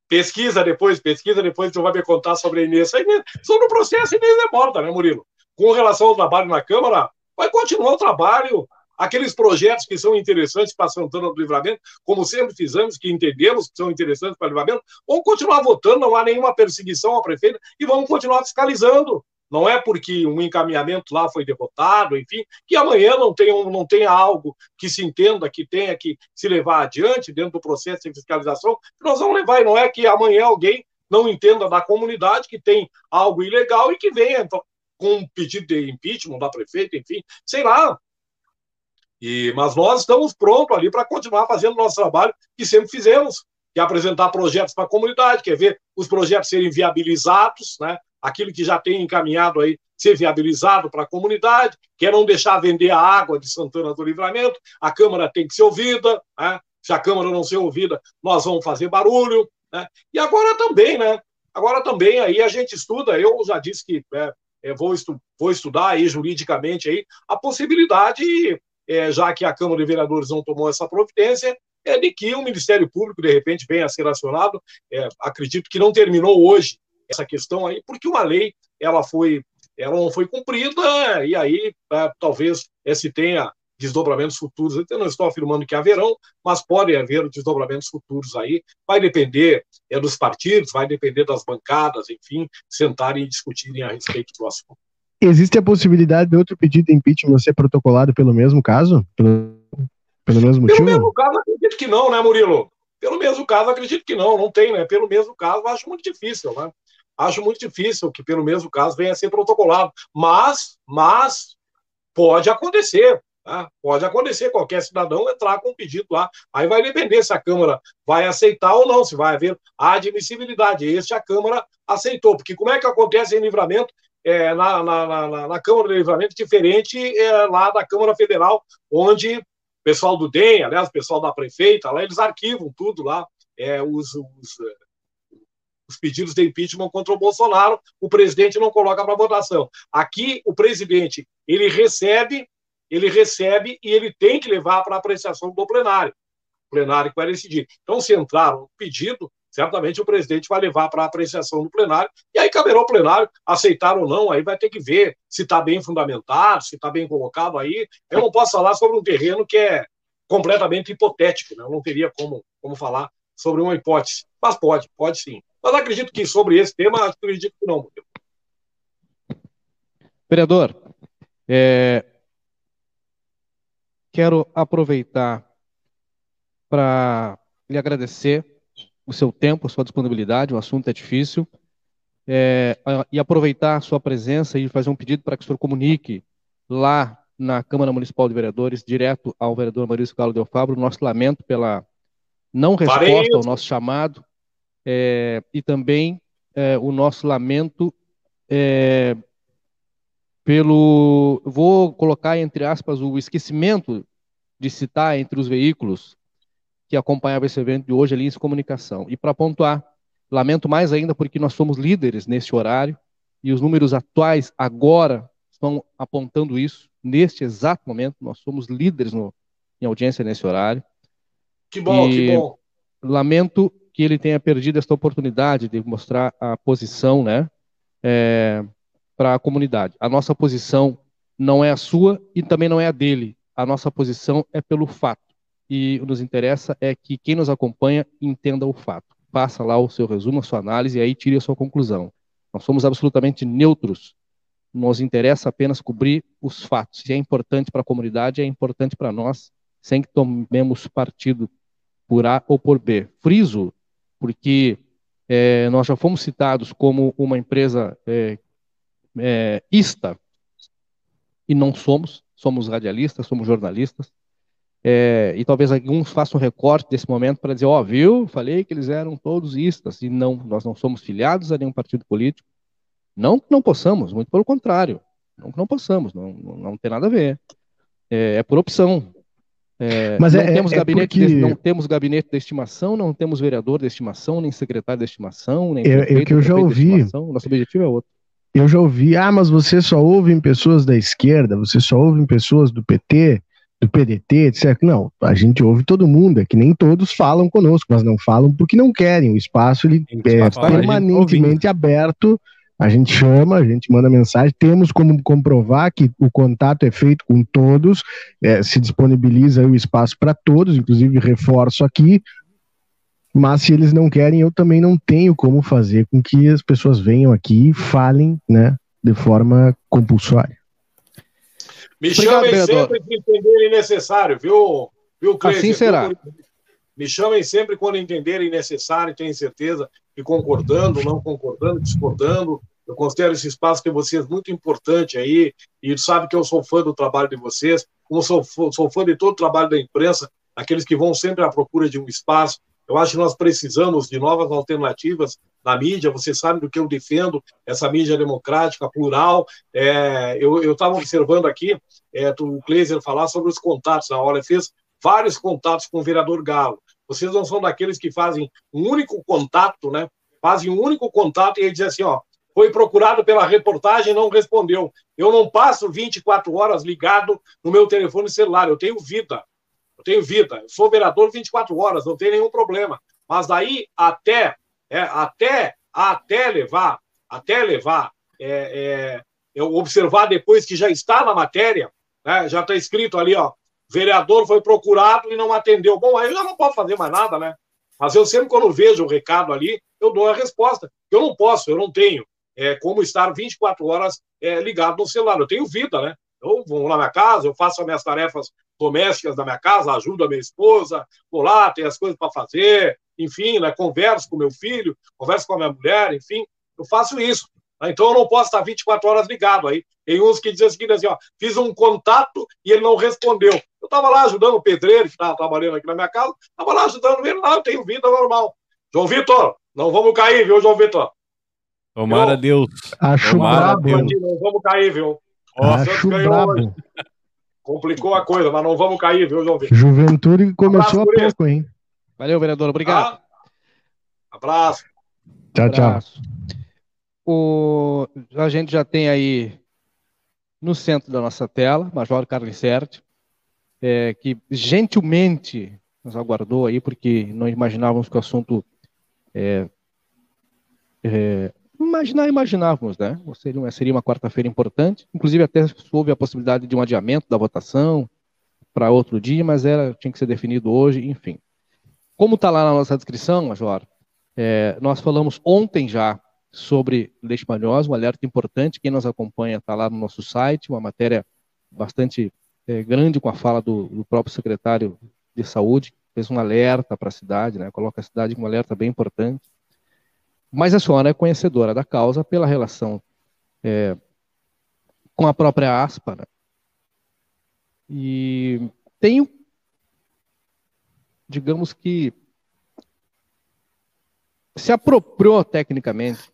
Pesquisa depois, pesquisa depois, tu vai me contar sobre a Inês. A Inês sobre o processo, a Inês é morta, né, Murilo? Com relação ao trabalho na Câmara, vai continuar o trabalho. Aqueles projetos que são interessantes para Santana do Livramento, como sempre fizemos, que entendemos que são interessantes para o Livramento, vamos continuar votando, não há nenhuma perseguição à prefeita e vamos continuar fiscalizando. Não é porque um encaminhamento lá foi derrotado, enfim, que amanhã não tenha, não tenha algo que se entenda que tenha que se levar adiante dentro do processo de fiscalização, que nós vamos levar. E não é que amanhã alguém não entenda da comunidade que tem algo ilegal e que venha então, com um pedido de impeachment da prefeita, enfim, sei lá. E, mas nós estamos prontos ali para continuar fazendo o nosso trabalho que sempre fizemos, que é apresentar projetos para a comunidade, quer ver os projetos serem viabilizados, né? aquilo que já tem encaminhado aí ser viabilizado para a comunidade, quer não deixar vender a água de Santana do Livramento, a Câmara tem que ser ouvida, né? se a Câmara não ser ouvida, nós vamos fazer barulho, né? e agora também, né? Agora também aí a gente estuda, eu já disse que é, é, vou, estu vou estudar aí juridicamente aí a possibilidade, é, já que a Câmara de Vereadores não tomou essa providência, é de que o Ministério Público, de repente, venha a ser acionado. É, acredito que não terminou hoje essa questão aí, porque uma lei ela foi ela não foi cumprida, e aí é, talvez se tenha desdobramentos futuros. Eu não estou afirmando que haverão, mas pode haver desdobramentos futuros aí. Vai depender é, dos partidos, vai depender das bancadas, enfim, sentarem e discutirem a respeito do assunto. Existe a possibilidade de outro pedido de impeachment ser protocolado pelo mesmo caso? Pelo, pelo mesmo motivo? Pelo mesmo caso, acredito que não, né, Murilo? Pelo mesmo caso, acredito que não, não tem, né? Pelo mesmo caso, acho muito difícil, né? Acho muito difícil que pelo mesmo caso venha a ser protocolado. Mas, mas pode acontecer. Tá? Pode acontecer qualquer cidadão entrar com um pedido lá. Aí vai depender se a Câmara vai aceitar ou não, se vai haver admissibilidade. Este a Câmara aceitou. Porque como é que acontece em livramento? É, na, na, na, na, Câmara de Livramento, diferente é, lá da Câmara Federal, onde pessoal do DEM, aliás, o pessoal da prefeita, lá eles arquivam tudo lá, é, os, os os pedidos de impeachment contra o Bolsonaro, o presidente não coloca para votação. Aqui, o presidente, ele recebe, ele recebe e ele tem que levar para apreciação do plenário. O plenário que vai decidir. Então, se entrar um pedido, certamente o presidente vai levar para apreciação do plenário, e aí caberá ao plenário aceitar ou não, aí vai ter que ver se está bem fundamentado, se está bem colocado aí. Eu não posso falar sobre um terreno que é completamente hipotético, né? eu não teria como, como falar sobre uma hipótese, mas pode, pode sim. Mas acredito que sobre esse tema, acredito que não. Vereador, é, quero aproveitar para lhe agradecer o seu tempo, a sua disponibilidade, o assunto é difícil, é, e aproveitar a sua presença e fazer um pedido para que o senhor comunique lá na Câmara Municipal de Vereadores, direto ao vereador Maurício Galo Del Fabro, nosso lamento pela não resposta ao nosso chamado, é, e também é, o nosso lamento é, pelo, vou colocar entre aspas, o esquecimento de citar entre os veículos que acompanhavam esse evento de hoje, a Linha de Comunicação. E para pontuar, lamento mais ainda porque nós somos líderes nesse horário e os números atuais agora estão apontando isso. Neste exato momento, nós somos líderes no, em audiência nesse horário. Que bom, e que bom. Lamento que ele tenha perdido esta oportunidade de mostrar a posição, né, é, para a comunidade. A nossa posição não é a sua e também não é a dele. A nossa posição é pelo fato. E o que nos interessa é que quem nos acompanha entenda o fato. Faça lá o seu resumo, a sua análise e aí tire a sua conclusão. Nós somos absolutamente neutros. Nos interessa apenas cobrir os fatos. Se é importante para a comunidade, é importante para nós, sem que tomemos partido por A ou por B. Friso porque é, nós já fomos citados como uma empresa é, é, ista, e não somos, somos radialistas, somos jornalistas, é, e talvez alguns façam um recorte desse momento para dizer, ó, oh, viu, falei que eles eram todos istas, e não, nós não somos filiados a nenhum partido político, não que não possamos, muito pelo contrário, não que não possamos, não, não, não tem nada a ver, é, é por opção, é, Mas não, é, temos é gabinete porque... de, não temos gabinete de estimação, não temos vereador de estimação, nem secretário de estimação, nem é, é que eu já ouvi. Nosso objetivo é outro. Eu já ouvi, ah, mas você só ouve em pessoas da esquerda, você só ouve em pessoas do PT, do PDT, etc. Não, a gente ouve todo mundo, é que nem todos falam conosco, mas não falam porque não querem. O espaço ele é permanentemente aberto a gente chama, a gente manda mensagem, temos como comprovar que o contato é feito com todos, é, se disponibiliza o espaço para todos, inclusive reforço aqui, mas se eles não querem, eu também não tenho como fazer com que as pessoas venham aqui e falem né, de forma compulsória. Me chamem sempre que entenderem necessário, viu, viu Cleiton? Assim será. Me chamem sempre quando entenderem necessário, tenho certeza e concordando, não concordando, discordando. Eu considero esse espaço de vocês muito importante aí, e sabe que eu sou fã do trabalho de vocês, como sou, sou fã de todo o trabalho da imprensa, aqueles que vão sempre à procura de um espaço Eu acho que nós precisamos de novas alternativas na mídia. Você sabe do que eu defendo, essa mídia democrática, plural. É, eu estava observando aqui é, o Kleiser falar sobre os contatos na hora. Ele fez vários contatos com o vereador Galo. Vocês não são daqueles que fazem um único contato, né? Fazem um único contato e ele diz assim, ó, foi procurado pela reportagem não respondeu. Eu não passo 24 horas ligado no meu telefone celular, eu tenho vida. Eu tenho vida. Eu sou vereador 24 horas, não tem nenhum problema. Mas daí até, é, até, até levar, até levar, é, é, eu observar depois que já está na matéria, né, já está escrito ali, ó, vereador foi procurado e não atendeu. Bom, aí eu já não posso fazer mais nada, né? Mas eu sempre, quando vejo o recado ali, eu dou a resposta. Eu não posso, eu não tenho é, como estar 24 horas é, ligado no celular. Eu tenho vida, né? Eu vou lá na minha casa, eu faço as minhas tarefas domésticas da minha casa, ajudo a minha esposa, vou lá, tenho as coisas para fazer, enfim, né, converso com meu filho, converso com a minha mulher, enfim, eu faço isso. Né? Então eu não posso estar 24 horas ligado aí. Tem uns que dizem assim, assim ó, fiz um contato e ele não respondeu. Eu estava lá ajudando o pedreiro que estava trabalhando aqui na minha casa, estava lá ajudando ele, lá, eu tenho vida normal. João Vitor, não vamos cair, viu, João Vitor? Tomara eu, Deus. Acho Tomara brabo. Deus. Não vamos cair, viu? Acho brabo. Complicou a coisa, mas não vamos cair, viu, João Vitor? Juventude começou um a pouco, hein? Valeu, vereador. Obrigado. Ah, abraço. Tchau, tchau. O, a gente já tem aí no centro da nossa tela, Major Carlos Certi, é, que gentilmente nos aguardou aí, porque não imaginávamos que o assunto é, é, imaginar, imaginávamos, né? Seria uma, seria uma quarta-feira importante. Inclusive, até houve a possibilidade de um adiamento da votação para outro dia, mas era, tinha que ser definido hoje, enfim. Como está lá na nossa descrição, Major, é, nós falamos ontem já sobre leishmaniose, um alerta importante. Quem nos acompanha está lá no nosso site, uma matéria bastante é, grande com a fala do, do, próprio secretário de saúde, fez um alerta para a cidade, né? coloca a cidade com um alerta bem importante. Mas a senhora é conhecedora da causa pela relação é, com a própria aspa. Né? E tenho, digamos que, se apropriou tecnicamente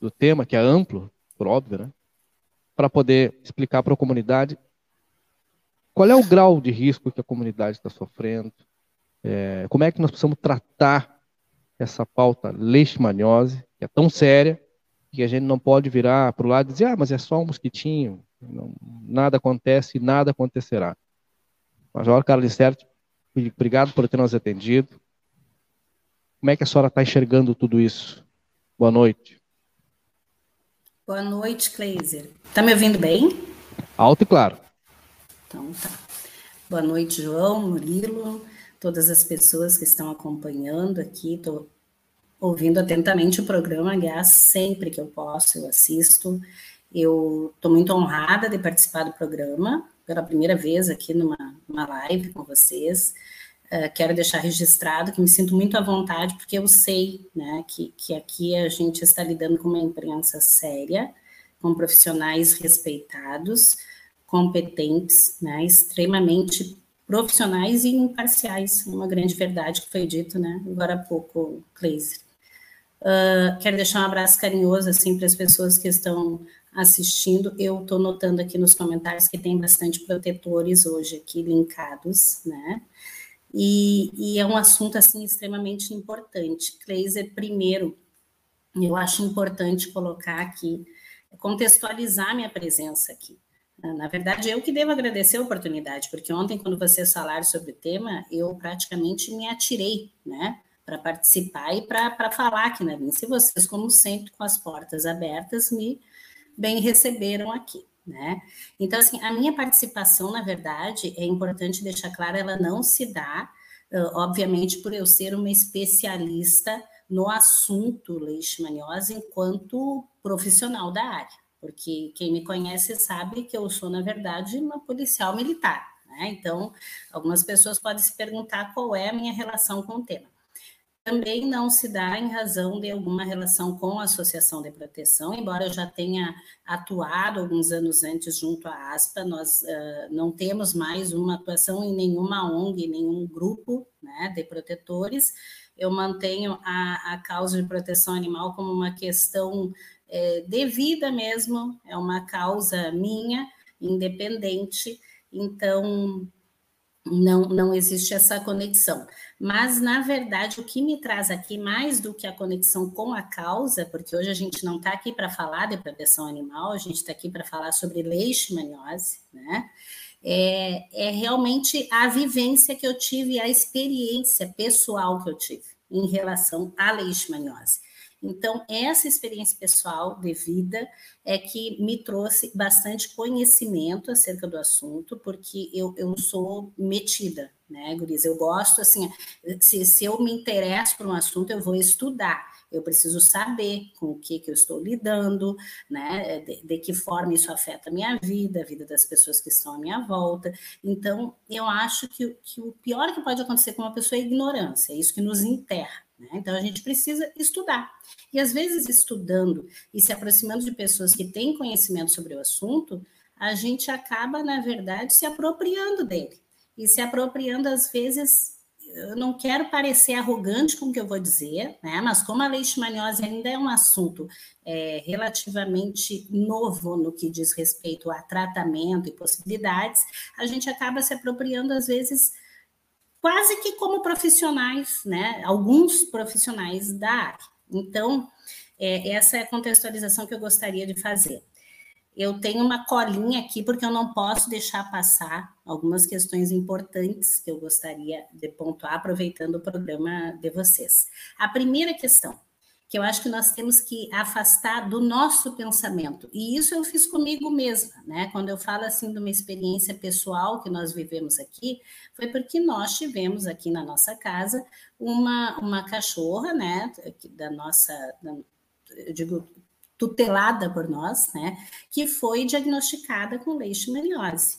do tema, que é amplo, por óbvio, né? para poder explicar para a comunidade qual é o grau de risco que a comunidade está sofrendo, é, como é que nós precisamos tratar essa pauta leishmaniose, que é tão séria, que a gente não pode virar para o lado e dizer, ah, mas é só um mosquitinho, não, nada acontece, nada acontecerá. Major Carlos Certo, obrigado por ter nos atendido. Como é que a senhora está enxergando tudo isso? Boa noite. Boa noite, Kleiser. Está me ouvindo bem? Alto e claro. Então tá. Boa noite, João, Murilo, todas as pessoas que estão acompanhando aqui. Estou ouvindo atentamente o programa, aliás, sempre que eu posso, eu assisto. Eu estou muito honrada de participar do programa, pela primeira vez aqui numa, numa live com vocês. Uh, quero deixar registrado que me sinto muito à vontade, porque eu sei né, que, que aqui a gente está lidando com uma imprensa séria, com profissionais respeitados, competentes, né, extremamente profissionais e imparciais, uma grande verdade que foi dito, né, agora há pouco, Cleiser. Uh, quero deixar um abraço carinhoso, assim, para as pessoas que estão assistindo. Eu estou notando aqui nos comentários que tem bastante protetores hoje aqui linkados, né, e, e é um assunto, assim, extremamente importante. Cleiser, primeiro, eu acho importante colocar aqui, contextualizar minha presença aqui. Na verdade, eu que devo agradecer a oportunidade, porque ontem, quando vocês falaram sobre o tema, eu praticamente me atirei, né, para participar e para falar aqui na Vinci. Vocês, como sempre, com as portas abertas, me bem receberam aqui, né? Então, assim, a minha participação, na verdade, é importante deixar claro, ela não se dá, obviamente, por eu ser uma especialista no assunto leishmaniose enquanto profissional da área porque quem me conhece sabe que eu sou, na verdade, uma policial militar. Né? Então, algumas pessoas podem se perguntar qual é a minha relação com o tema. Também não se dá em razão de alguma relação com a Associação de Proteção, embora eu já tenha atuado alguns anos antes junto à ASPA, nós uh, não temos mais uma atuação em nenhuma ONG, nenhum grupo né, de protetores, eu mantenho a, a causa de proteção animal como uma questão é, devida mesmo, é uma causa minha, independente, então não, não existe essa conexão. Mas, na verdade, o que me traz aqui, mais do que a conexão com a causa, porque hoje a gente não está aqui para falar de proteção animal, a gente está aqui para falar sobre leishmaniose, né? É, é realmente a vivência que eu tive, a experiência pessoal que eu tive em relação à leishmaniose. Então, essa experiência pessoal de vida é que me trouxe bastante conhecimento acerca do assunto, porque eu, eu sou metida, né, Guriz? Eu gosto, assim, se, se eu me interesso por um assunto, eu vou estudar. Eu preciso saber com o que, que eu estou lidando, né? De, de, que forma isso afeta a minha vida, a vida das pessoas que estão à minha volta. Então, eu acho que, que o pior que pode acontecer com uma pessoa é ignorância, é isso que nos enterra. Né? Então, a gente precisa estudar. E, às vezes, estudando e se aproximando de pessoas que têm conhecimento sobre o assunto, a gente acaba, na verdade, se apropriando dele. E se apropriando, às vezes, eu não quero parecer arrogante com o que eu vou dizer, né? mas como a leishmaniose ainda é um assunto é, relativamente novo no que diz respeito a tratamento e possibilidades, a gente acaba se apropriando, às vezes, quase que como profissionais, né? Alguns profissionais da área. Então, é, essa é a contextualização que eu gostaria de fazer. Eu tenho uma colinha aqui, porque eu não posso deixar passar algumas questões importantes que eu gostaria de pontuar, aproveitando o programa de vocês. A primeira questão que eu acho que nós temos que afastar do nosso pensamento. E isso eu fiz comigo mesma, né? Quando eu falo assim de uma experiência pessoal que nós vivemos aqui, foi porque nós tivemos aqui na nossa casa uma, uma cachorra, né, da nossa, da, eu digo, tutelada por nós, né, que foi diagnosticada com leishmaniose.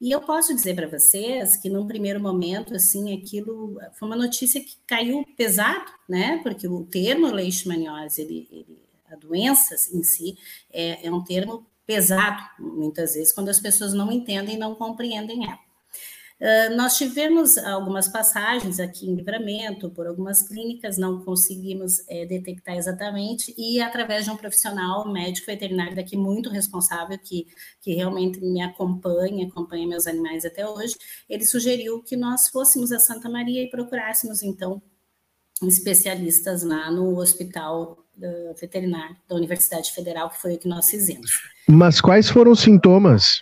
E eu posso dizer para vocês que num primeiro momento, assim, aquilo foi uma notícia que caiu pesado, né? Porque o termo leishmaniose, ele, ele, a doença em si, é, é um termo pesado, muitas vezes, quando as pessoas não entendem não compreendem ela. Ah, nós tivemos algumas passagens aqui em livramento por algumas clínicas, não conseguimos é, detectar exatamente, e através de um profissional, médico veterinário daqui muito responsável, que, que realmente me acompanha, acompanha meus animais até hoje, ele sugeriu que nós fôssemos a Santa Maria e procurássemos, então, especialistas lá no hospital uh, veterinário da Universidade Federal, que foi o que nós fizemos. Mas quais foram os sintomas?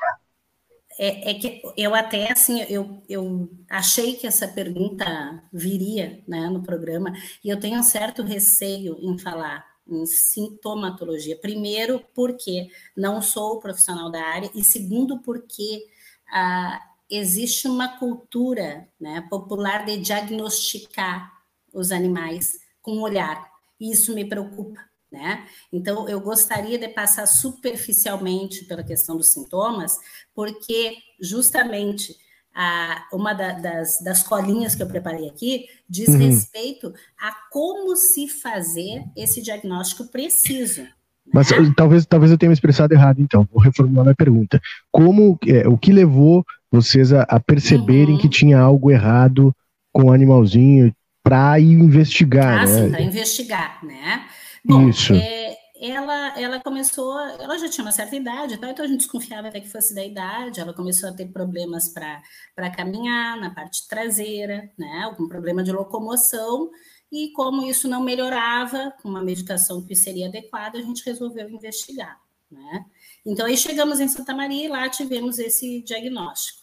É, é, que eu até assim eu, eu achei que essa pergunta viria né, no programa e eu tenho um certo receio em falar em sintomatologia. Primeiro, porque não sou profissional da área, e segundo, porque ah, existe uma cultura né, popular de diagnosticar os animais com o olhar, e isso me preocupa né? Então, eu gostaria de passar superficialmente pela questão dos sintomas, porque justamente a, uma da, das, das colinhas que eu preparei aqui diz uhum. respeito a como se fazer esse diagnóstico preciso. Né? Mas talvez, talvez eu tenha me expressado errado, então. Vou reformular a pergunta. Como, é, o que levou vocês a, a perceberem uhum. que tinha algo errado com o animalzinho para investigar? Ah, né? sim, para investigar, né? Bom, Isso. É, ela, ela começou, ela já tinha uma certa idade, então a gente desconfiava até que fosse da idade. Ela começou a ter problemas para caminhar na parte traseira, né? Algum problema de locomoção. E como isso não melhorava com uma medicação que seria adequada, a gente resolveu investigar, né? Então aí chegamos em Santa Maria e lá tivemos esse diagnóstico.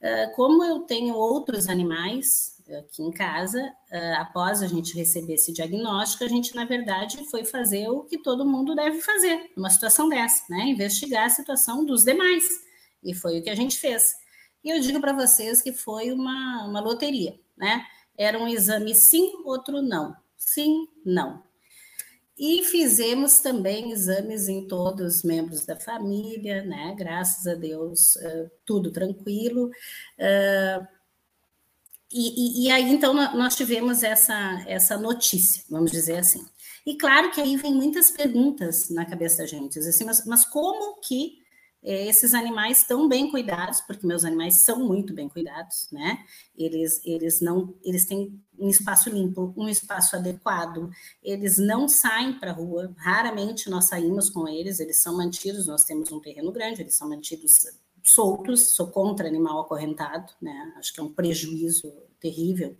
Uh, como eu tenho outros animais, aqui em casa, uh, após a gente receber esse diagnóstico, a gente, na verdade, foi fazer o que todo mundo deve fazer numa situação dessa, né? Investigar a situação dos demais. E foi o que a gente fez. E eu digo para vocês que foi uma, uma loteria, né? Era um exame sim, outro não. Sim, não. E fizemos também exames em todos os membros da família, né? Graças a Deus, uh, tudo tranquilo. Uh, e, e, e, aí, então, nós tivemos essa, essa notícia, vamos dizer assim. E claro que aí vem muitas perguntas na cabeça da gente, assim, mas, mas como que é, esses animais estão bem cuidados, porque meus animais são muito bem cuidados, né? Eles, eles não, eles têm um espaço limpo, um espaço adequado, eles não saem para a rua, raramente nós saímos com eles, eles são mantidos, nós temos um terreno grande, eles são mantidos soltos, sou contra animal acorrentado, né? Acho que é um prejuízo terrível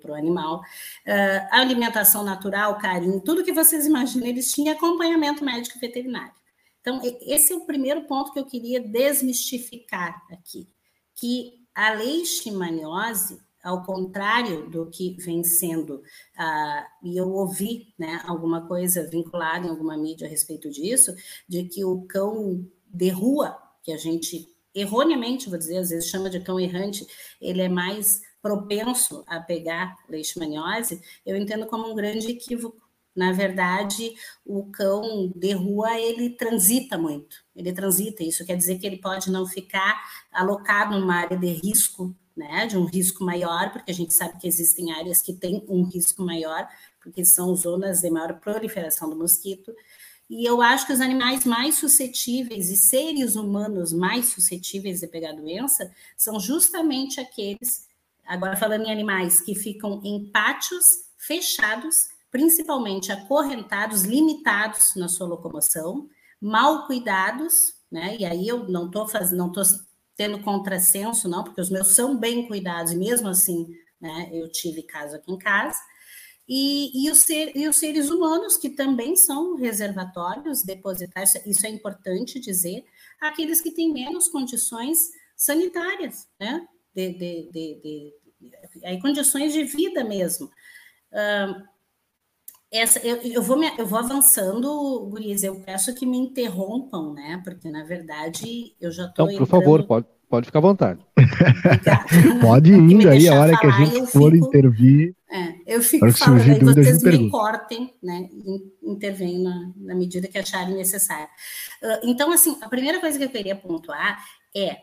para o animal. Uh, alimentação natural, carinho, tudo que vocês imaginam, eles tinham acompanhamento médico veterinário. Então, esse é o primeiro ponto que eu queria desmistificar aqui, que a leishmaniose, ao contrário do que vem sendo, uh, e eu ouvi né, alguma coisa vinculada em alguma mídia a respeito disso, de que o cão de rua, que a gente erroneamente, vou dizer, às vezes chama de cão errante, ele é mais propenso a pegar leishmaniose, eu entendo como um grande equívoco, na verdade, o cão de rua ele transita muito, ele transita. Isso quer dizer que ele pode não ficar alocado numa área de risco, né, de um risco maior, porque a gente sabe que existem áreas que têm um risco maior, porque são zonas de maior proliferação do mosquito. E eu acho que os animais mais suscetíveis e seres humanos mais suscetíveis de pegar doença são justamente aqueles, agora falando em animais, que ficam em pátios fechados principalmente acorrentados, limitados na sua locomoção, mal cuidados, né? E aí eu não estou fazendo, não tendo contrassenso, não, porque os meus são bem cuidados, e mesmo assim, né, eu tive caso aqui em casa. E, e, os ser, e os seres humanos, que também são reservatórios, depositários, isso é importante dizer, aqueles que têm menos condições sanitárias, né? De, de, de, de aí, condições de vida mesmo. Uh, essa, eu, eu, vou me, eu vou avançando, Guriz, eu peço que me interrompam, né? Porque, na verdade, eu já estou. Então, por entrando... favor, pode, pode ficar à vontade. pode ir aí, a hora que a gente for fico, intervir. É, eu fico falando, aí vocês me cortem, né? Intervenham na, na, medida que acharem necessário. Uh, então, assim, a primeira coisa que eu queria pontuar é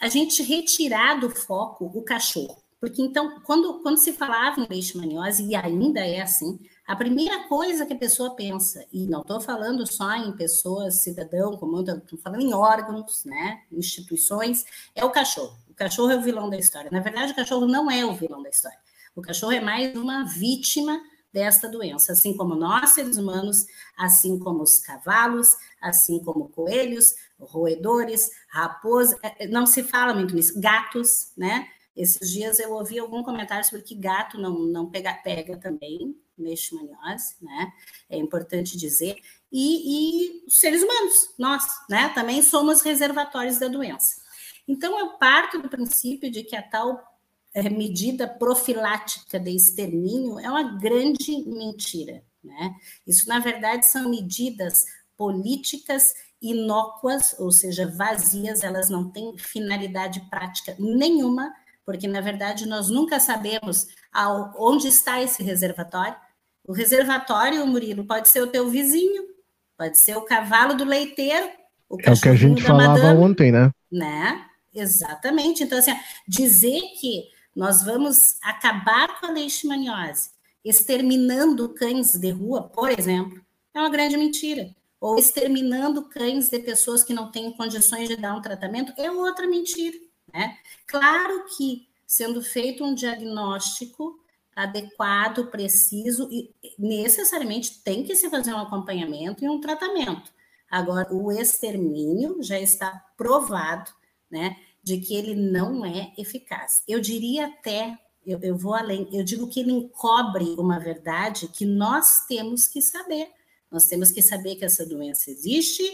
a gente retirar do foco o cachorro. Porque, então, quando, quando se falava em leishmaniose, e ainda é assim, a primeira coisa que a pessoa pensa, e não estou falando só em pessoas, cidadão, como estou falando em órgãos, né, instituições, é o cachorro. O cachorro é o vilão da história. Na verdade, o cachorro não é o vilão da história. O cachorro é mais uma vítima desta doença, assim como nós, seres humanos, assim como os cavalos, assim como coelhos, roedores, raposas, é, é, não se fala muito nisso, gatos, né? Esses dias eu ouvi algum comentário sobre que gato não, não pega, pega também, leishmaniose, né? É importante dizer. E, e os seres humanos, nós, né? Também somos reservatórios da doença. Então, eu parto do princípio de que a tal é, medida profilática de extermínio é uma grande mentira, né? Isso, na verdade, são medidas políticas inócuas, ou seja, vazias, elas não têm finalidade prática nenhuma porque na verdade nós nunca sabemos onde está esse reservatório. O reservatório, Murilo, pode ser o teu vizinho, pode ser o cavalo do leiteiro, o É o que a gente falava madame, ontem, né? Né? Exatamente. Então, assim, dizer que nós vamos acabar com a leishmaniose exterminando cães de rua, por exemplo, é uma grande mentira. Ou exterminando cães de pessoas que não têm condições de dar um tratamento é outra mentira. Né? Claro que, sendo feito um diagnóstico adequado, preciso, e necessariamente tem que se fazer um acompanhamento e um tratamento. Agora, o extermínio já está provado, né, de que ele não é eficaz. Eu diria até, eu, eu vou além, eu digo que ele encobre uma verdade que nós temos que saber. Nós temos que saber que essa doença existe,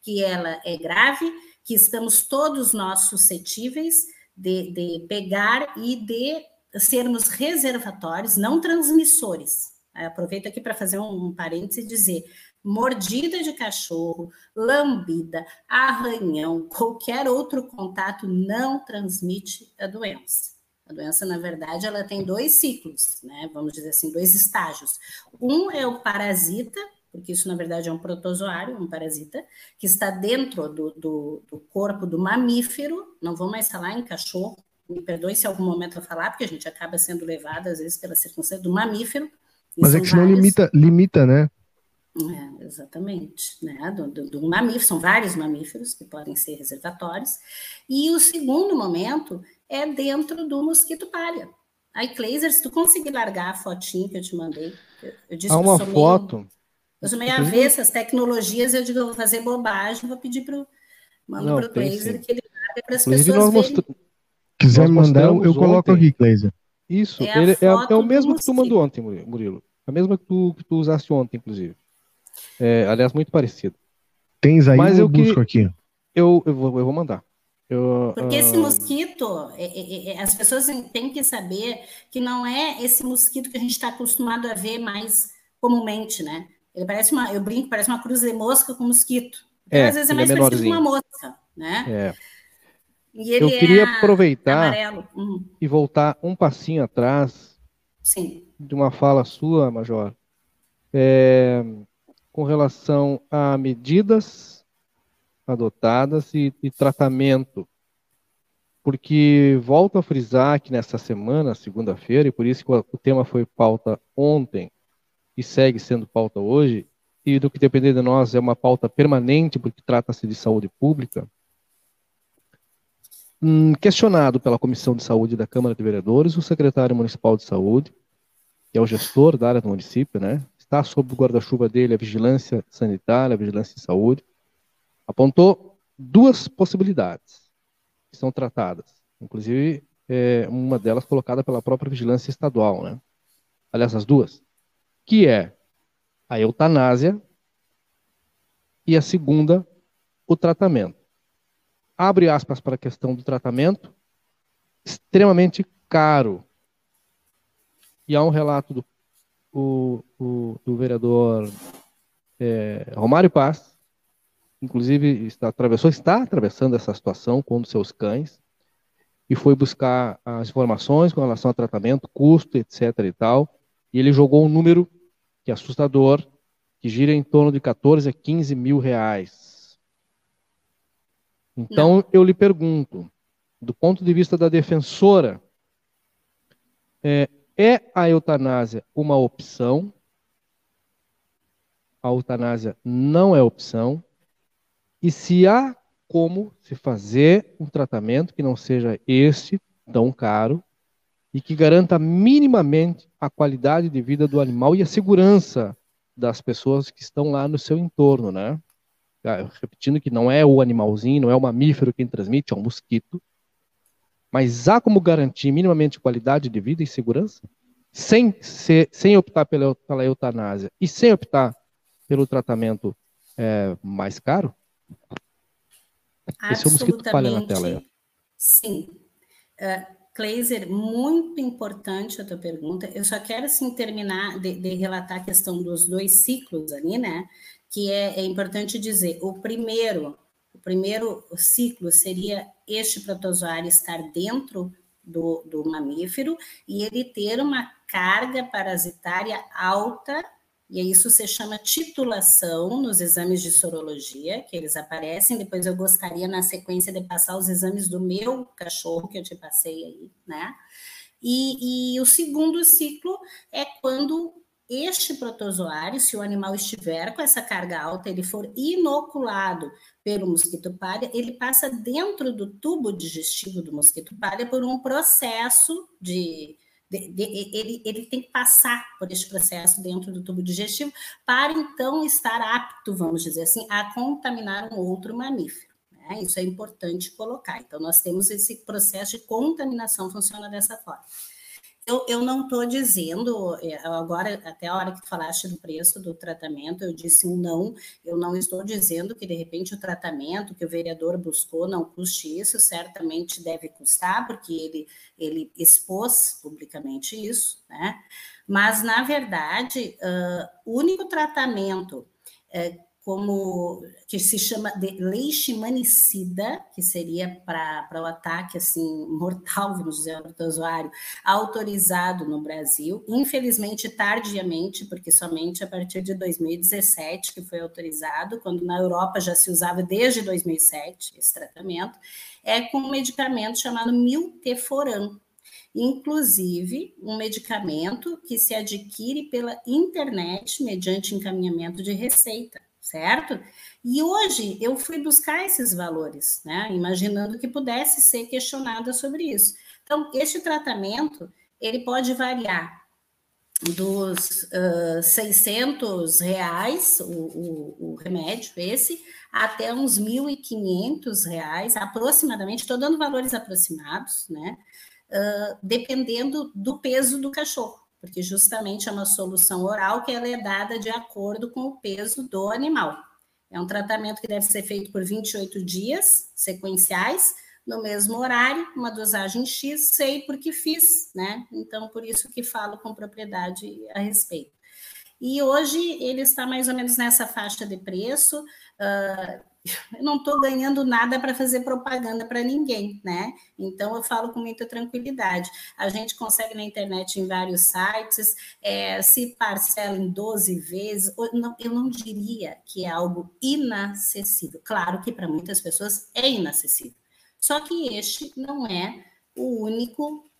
que ela é grave, que estamos todos nós suscetíveis de, de pegar e de sermos reservatórios, não transmissores. Aproveito aqui para fazer um, parêntese e dizer: mordida de cachorro, lambida, arranhão, qualquer outro contato não transmite a doença. A doença, na verdade, ela tem dois ciclos, né? Vamos dizer assim, dois estágios. Um é o parasita, porque isso na verdade é um protozoário, um parasita, que está dentro do, do, do corpo do mamífero, não vou mais falar em cachorro, me perdoe se algum momento eu falar, porque a gente acaba sendo levado, às vezes, pela circunstância do mamífero. Mas é que senão limita, limita, né? É, exatamente, né? Do, do, do, mamífero, são vários mamíferos que podem ser reservatórios. E o segundo momento é dentro do mosquito palha. Aí, Kleiser, se tu conseguir largar a fotinha que eu te mandei, eu, eu disse Há uma que foto. Meio, eu sou meio avessa tecnologias, eu digo, eu vou fazer bobagem, vou pedir para o mando para o Kleiser que ele larga para as pessoas verem. Mostra... Quiser mandar, eu coloco ontem. aqui, Kleiser. Isso, é, ele, é, é, o mesmo que tu mandou ontem, Murilo. A mesma que tu, que tu usaste ontem, inclusive. É, aliás, muito parecido. Tens aí Mas eu, busco aqui? Eu, eu, vou, eu vou mandar. Eu, Porque uh... esse mosquito, é, é, é, as pessoas têm que saber que não é esse mosquito que a gente está acostumado a ver mais comumente, né? Ele parece uma, eu brinco, parece uma cruz de mosca com mosquito. É, às vezes é mais é parecido com uma mosca, né? É. eu queria aproveitar uhum. e voltar um passinho atrás Sim. de uma fala sua, Major. É, com relação a medidas adotadas e, e tratamento. Porque volto a frisar que nessa semana, segunda-feira, e por isso que o tema foi pauta ontem e segue sendo pauta hoje, e do que depender de nós é uma pauta permanente, porque trata-se de saúde pública, hum, questionado pela Comissão de Saúde da Câmara de Vereadores, o secretário municipal de saúde, que é o gestor da área do município, né, está sob o guarda-chuva dele a vigilância sanitária, a vigilância de saúde, apontou duas possibilidades que são tratadas, inclusive é, uma delas colocada pela própria vigilância estadual, né? Aliás, as duas, que é a eutanásia e a segunda, o tratamento. Abre aspas para a questão do tratamento, extremamente caro. E há um relato do o, o, do vereador é, Romário Paz, inclusive está, atravessou, está atravessando essa situação com um dos seus cães, e foi buscar as informações com relação ao tratamento, custo, etc. e tal, e ele jogou um número que é assustador, que gira em torno de 14 a 15 mil reais. Então, Não. eu lhe pergunto, do ponto de vista da defensora, é, é a eutanásia uma opção? A eutanásia não é opção. E se há como se fazer um tratamento que não seja este tão caro e que garanta minimamente a qualidade de vida do animal e a segurança das pessoas que estão lá no seu entorno, né? Ah, repetindo que não é o animalzinho, não é o mamífero quem transmite, é um mosquito. Mas há como garantir minimamente qualidade de vida e segurança? Sem, ser, sem optar pela, pela eutanásia e sem optar pelo tratamento é, mais caro? Esse é o mosquito palha na tela. Aí. Sim. Uh, Kleiser, muito importante a tua pergunta. Eu só quero, assim, terminar de, de relatar a questão dos dois ciclos ali, né? Que é, é importante dizer, o primeiro o primeiro ciclo seria este protozoário estar dentro do, do mamífero e ele ter uma carga parasitária alta, e isso se chama titulação nos exames de sorologia, que eles aparecem. Depois eu gostaria, na sequência, de passar os exames do meu cachorro, que eu te passei aí, né? E, e o segundo ciclo é quando este protozoário, se o animal estiver com essa carga alta, ele for inoculado pelo mosquito palha, ele passa dentro do tubo digestivo do mosquito palha por um processo de, de, de, ele, ele tem que passar por este processo dentro do tubo digestivo para então estar apto, vamos dizer assim, a contaminar um outro mamífero. Né? Isso é importante colocar. Então, nós temos esse processo de contaminação funciona dessa forma. Eu, eu não estou dizendo, é, agora, até a hora que falaste do preço do tratamento, eu disse um não, eu não estou dizendo que, de repente, o tratamento que o vereador buscou não custe isso, certamente deve custar, porque ele, ele expôs publicamente isso, né? Mas, na verdade, uh, o único tratamento uh, como que se chama de leishmanicida, que seria para o ataque assim mortal, vamos dizer, ao protozoário, autorizado no Brasil, infelizmente tardiamente, porque somente a partir de 2017 que foi autorizado, quando na Europa já se usava desde 2007 esse tratamento, é com um medicamento chamado milteforam, inclusive um medicamento que se adquire pela internet mediante encaminhamento de receita, certo? E hoje eu fui buscar esses valores, né? Imaginando que pudesse ser questionada sobre isso. Então, este tratamento ele pode variar dos uh, 600 reais, o, o, o, remédio esse, até uns 1.500 reais, aproximadamente, estou dando valores aproximados, né? Uh, dependendo do peso do cachorro, porque justamente é uma solução oral que ela é dada de acordo com o peso do animal. É um tratamento que deve ser feito por 28 dias sequenciais, no mesmo horário, uma dosagem X, sei porque fiz, né? Então, por isso que falo com propriedade a respeito. E hoje ele está mais ou menos nessa faixa de preço. Uh, eu não estou ganhando nada para fazer propaganda para ninguém, né? Então eu falo com muita tranquilidade. A gente consegue na internet em vários sites, é, se parcela em 12 vezes, não, eu não diria que é algo inacessível. Claro que para muitas pessoas é inacessível. Só que este não é o único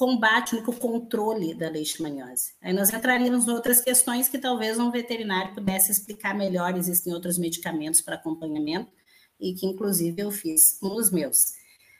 combate, único controle da leishmaniose. Aí nós entraríamos em outras questões que talvez um veterinário pudesse explicar melhor. Existem outros medicamentos para acompanhamento e que, inclusive, eu fiz nos meus.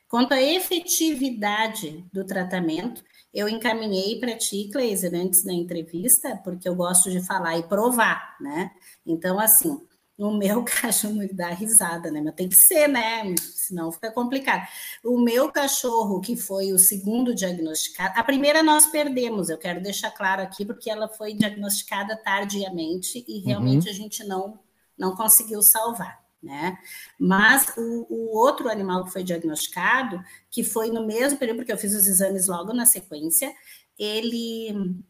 Quanto à efetividade do tratamento, eu encaminhei para ti, Kleiser, antes da entrevista, porque eu gosto de falar e provar, né? Então, assim, no meu cachorro me dá risada, né? Mas tem que ser, né? Senão fica complicado. O meu cachorro, que foi o segundo diagnosticado, a primeira nós perdemos, eu quero deixar claro aqui, porque ela foi diagnosticada tardiamente e realmente uhum. a gente não, não conseguiu salvar. Né? Mas o, o, outro animal que foi diagnosticado, que foi no mesmo período, porque eu fiz os exames logo na sequência, ele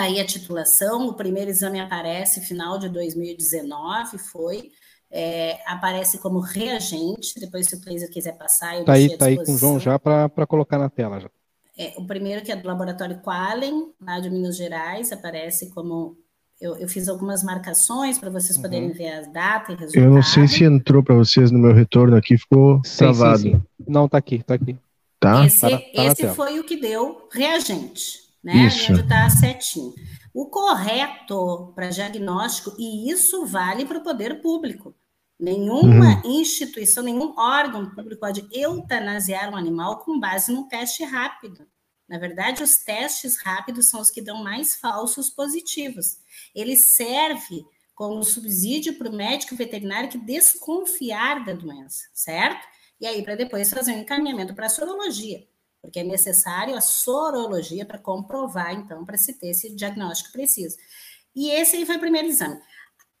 Está aí a titulação, o primeiro exame aparece final de 2019, foi. É, aparece como reagente, depois se o Cleiser quiser passar, eu Está aí, tá aí com o João já para colocar na tela. Já. É, o primeiro que é do laboratório Qualen, lá de Minas Gerais, aparece como eu, eu, fiz algumas marcações para vocês uhum. poderem ver as datas e resultados. Eu não sei se entrou para vocês no meu retorno aqui, ficou sim, travado. Sim, sim. Não, está aqui, está aqui. Tá? Esse, tá, tá esse foi o que deu reagente né? Isso. Onde está a setinha. O correto para diagnóstico, e isso vale para o poder público. Nenhuma uhum. instituição, nenhum órgão público pode eutanasiar um animal com base num teste rápido. Na verdade, os testes rápidos são os que dão mais falsos positivos. Ele serve como subsídio para o médico veterinário que desconfiar da doença, certo? E aí, para depois fazer um encaminhamento para a sorologia porque é necessário a sorologia para comprovar, então, para se ter esse diagnóstico preciso. E esse aí foi o primeiro exame.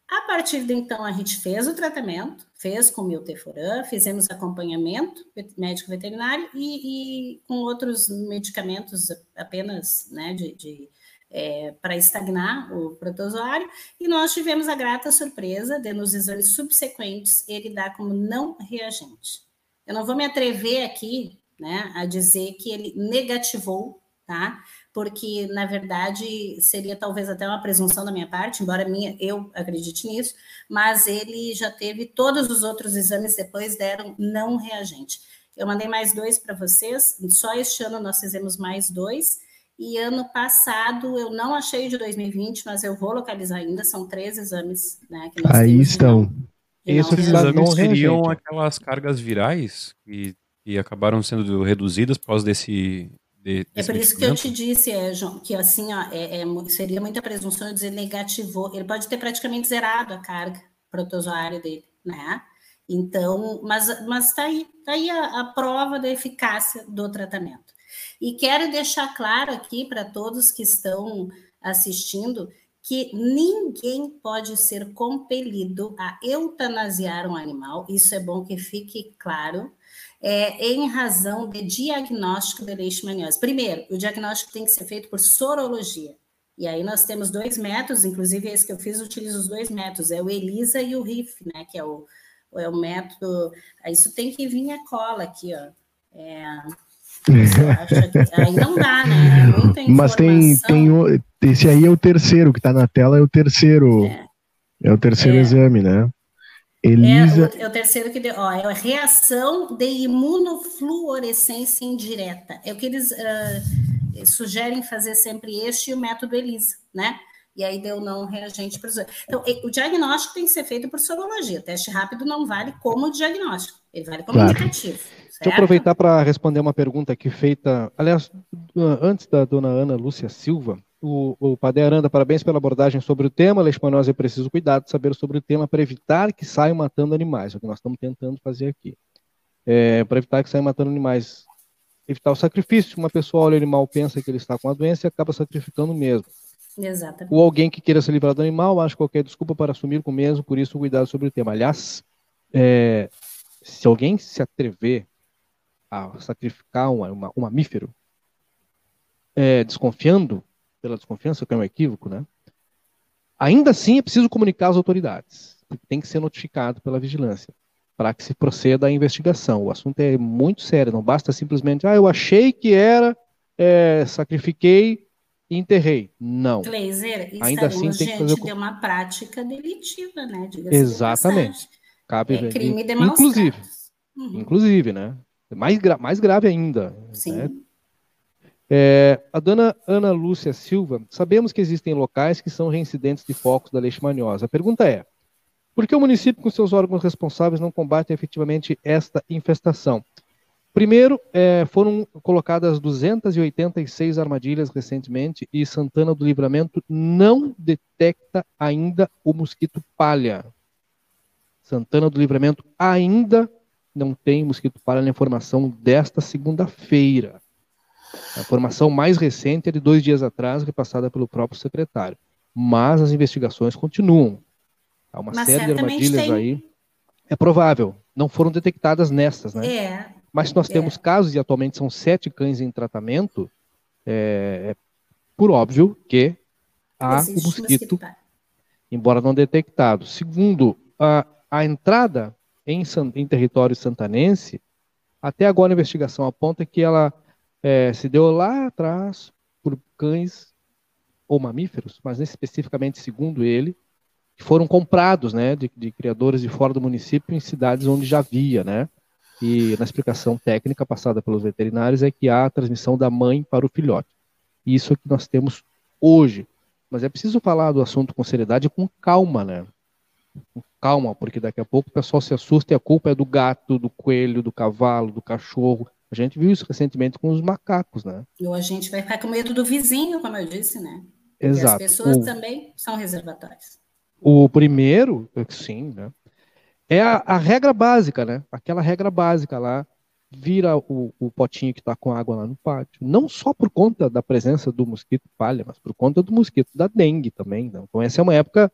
A partir de então, a gente fez o tratamento, fez com milteforam, fizemos acompanhamento médico veterinário e, e com outros medicamentos apenas né, de, de é, para estagnar o protozoário, e nós tivemos a grata surpresa de, nos exames subsequentes, ele dar como não reagente. Eu não vou me atrever aqui né, a dizer que ele negativou, tá? Porque, na verdade, seria talvez até uma presunção da minha parte, embora minha, eu acredite nisso, mas ele já teve todos os outros exames depois deram não reagente. Eu mandei mais dois para vocês, só este ano nós fizemos mais dois, e ano passado eu não achei de 2020, mas eu vou localizar ainda, são três exames, né? Aí estão. Esses exames seriam aquelas cargas virais que e acabaram sendo reduzidas por causa desse. De, é por isso que eu te disse, é, João, que assim, ó, é, é, seria muita presunção eu dizer negativou. Ele pode ter praticamente zerado a carga protozoária dele, né? Então, mas, mas tá aí, tá aí a, a prova da eficácia do tratamento. E quero deixar claro aqui para todos que estão assistindo que ninguém pode ser compelido a eutanasiar um animal, isso é bom que fique claro, é, em razão de diagnóstico de leishmaniose. Primeiro, o diagnóstico tem que ser feito por sorologia. E aí nós temos dois métodos, inclusive esse que eu fiz, utilizo os dois métodos, é o ELISA e o RIF, né, que é o, é o método... Isso tem que vir a cola aqui, ó. É, aí não dá, né? É Mas tem, tem o, esse aí é o terceiro que está na tela, é o terceiro, é, é o terceiro é. exame, né? Elisa... É, o, é o terceiro que deu, ó, é a reação de imunofluorescência indireta. É o que eles uh, sugerem fazer sempre este e o método ELISA, né? E aí deu não reagente para Então, o diagnóstico tem que ser feito por sorologia. O teste rápido não vale como diagnóstico, ele vale como claro. indicativo. Certo? Deixa eu aproveitar para responder uma pergunta aqui feita, aliás, antes da dona Ana Lúcia Silva, o, o Padre Aranda, parabéns pela abordagem sobre o tema. Leishmaniose é preciso cuidado de saber sobre o tema para evitar que saiam matando animais. É o que nós estamos tentando fazer aqui. É, para evitar que saiam matando animais. Evitar o sacrifício. Uma pessoa olha o animal, pensa que ele está com a doença e acaba sacrificando mesmo. Exatamente. Ou alguém que queira se livrar do animal, acha qualquer desculpa para assumir com o mesmo, por isso cuidado sobre o tema. Aliás, é, se alguém se atrever a sacrificar um, uma, um mamífero, é, desconfiando pela desconfiança, que é um equívoco, né? Ainda assim, é preciso comunicar às autoridades. Tem que ser notificado pela vigilância para que se proceda à investigação. O assunto é muito sério, não basta simplesmente, ah, eu achei que era, é, sacrifiquei e enterrei. Não. Glazer, Ainda assim tem que fazer de uma prática delitiva, né? Exatamente. Cabe é crime de inclusive, uhum. inclusive, né? Mais, gra mais grave ainda. Sim. Né? É, a dona Ana Lúcia Silva, sabemos que existem locais que são reincidentes de focos da leishmaniose. A pergunta é, por que o município com seus órgãos responsáveis não combatem efetivamente esta infestação? Primeiro, é, foram colocadas 286 armadilhas recentemente e Santana do Livramento não detecta ainda o mosquito palha. Santana do Livramento ainda não tem mosquito palha na informação desta segunda-feira. A informação mais recente é de dois dias atrás, repassada pelo próprio secretário. Mas as investigações continuam. Há uma Mas série de armadilhas tem... aí. É provável. Não foram detectadas nestas, né? É. Mas nós é. temos casos, e atualmente são sete cães em tratamento, é, é por óbvio que há Existe o mosquito, mosquito embora não detectado. Segundo, a, a entrada em, em território santanense, até agora a investigação aponta que ela é, se deu lá atrás por cães ou mamíferos, mas especificamente segundo ele, que foram comprados, né, de, de, criadores de fora do município em cidades onde já havia, né, e na explicação técnica passada pelos veterinários é que há a transmissão da mãe para o filhote. Isso é que nós temos hoje. Mas é preciso falar do assunto com seriedade e com calma, né? Com calma, porque daqui a pouco o pessoal se assusta e a culpa é do gato, do coelho, do cavalo, do cachorro. A gente viu isso recentemente com os macacos, né? Ou a gente vai ficar com medo do vizinho, como eu disse, né? Porque Exato. as pessoas o, também são reservatórias. O primeiro, sim, né? É a, a, regra básica, né? Aquela regra básica lá, vira o, o potinho que está com água lá no pátio. Não só por conta da presença do mosquito palha, mas por conta do mosquito da dengue também. Né? Então essa é uma época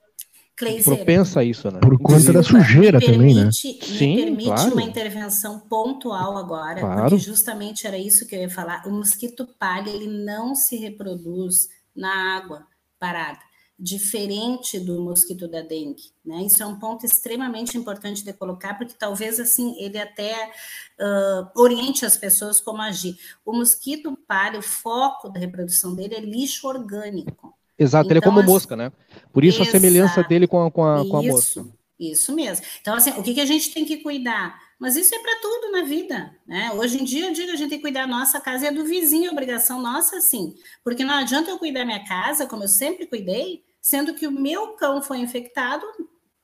propensa a isso, né? Por conta da sujeira permite, também, né? Me Sim, permite claro. uma intervenção pontual agora, claro. porque justamente era isso que eu ia falar. O mosquito palha, ele não se reproduz na água parada, diferente do mosquito da dengue, né? Isso é um ponto extremamente importante de colocar, porque talvez assim ele até uh, oriente as pessoas como agir. O mosquito palha, o foco da reprodução dele é lixo orgânico. Exato, então, ele é como então, mosca, né? Por isso exato, a semelhança dele com a, com a, com a isso, mosca. Isso mesmo. Então, assim, o que, que a gente tem que cuidar? Mas isso é para tudo na vida, né? Hoje em dia, eu digo, a gente tem que cuidar da nossa casa e é do vizinho, obrigação nossa, sim. Porque não adianta eu cuidar da minha casa, como eu sempre cuidei, sendo que o meu cão foi infectado,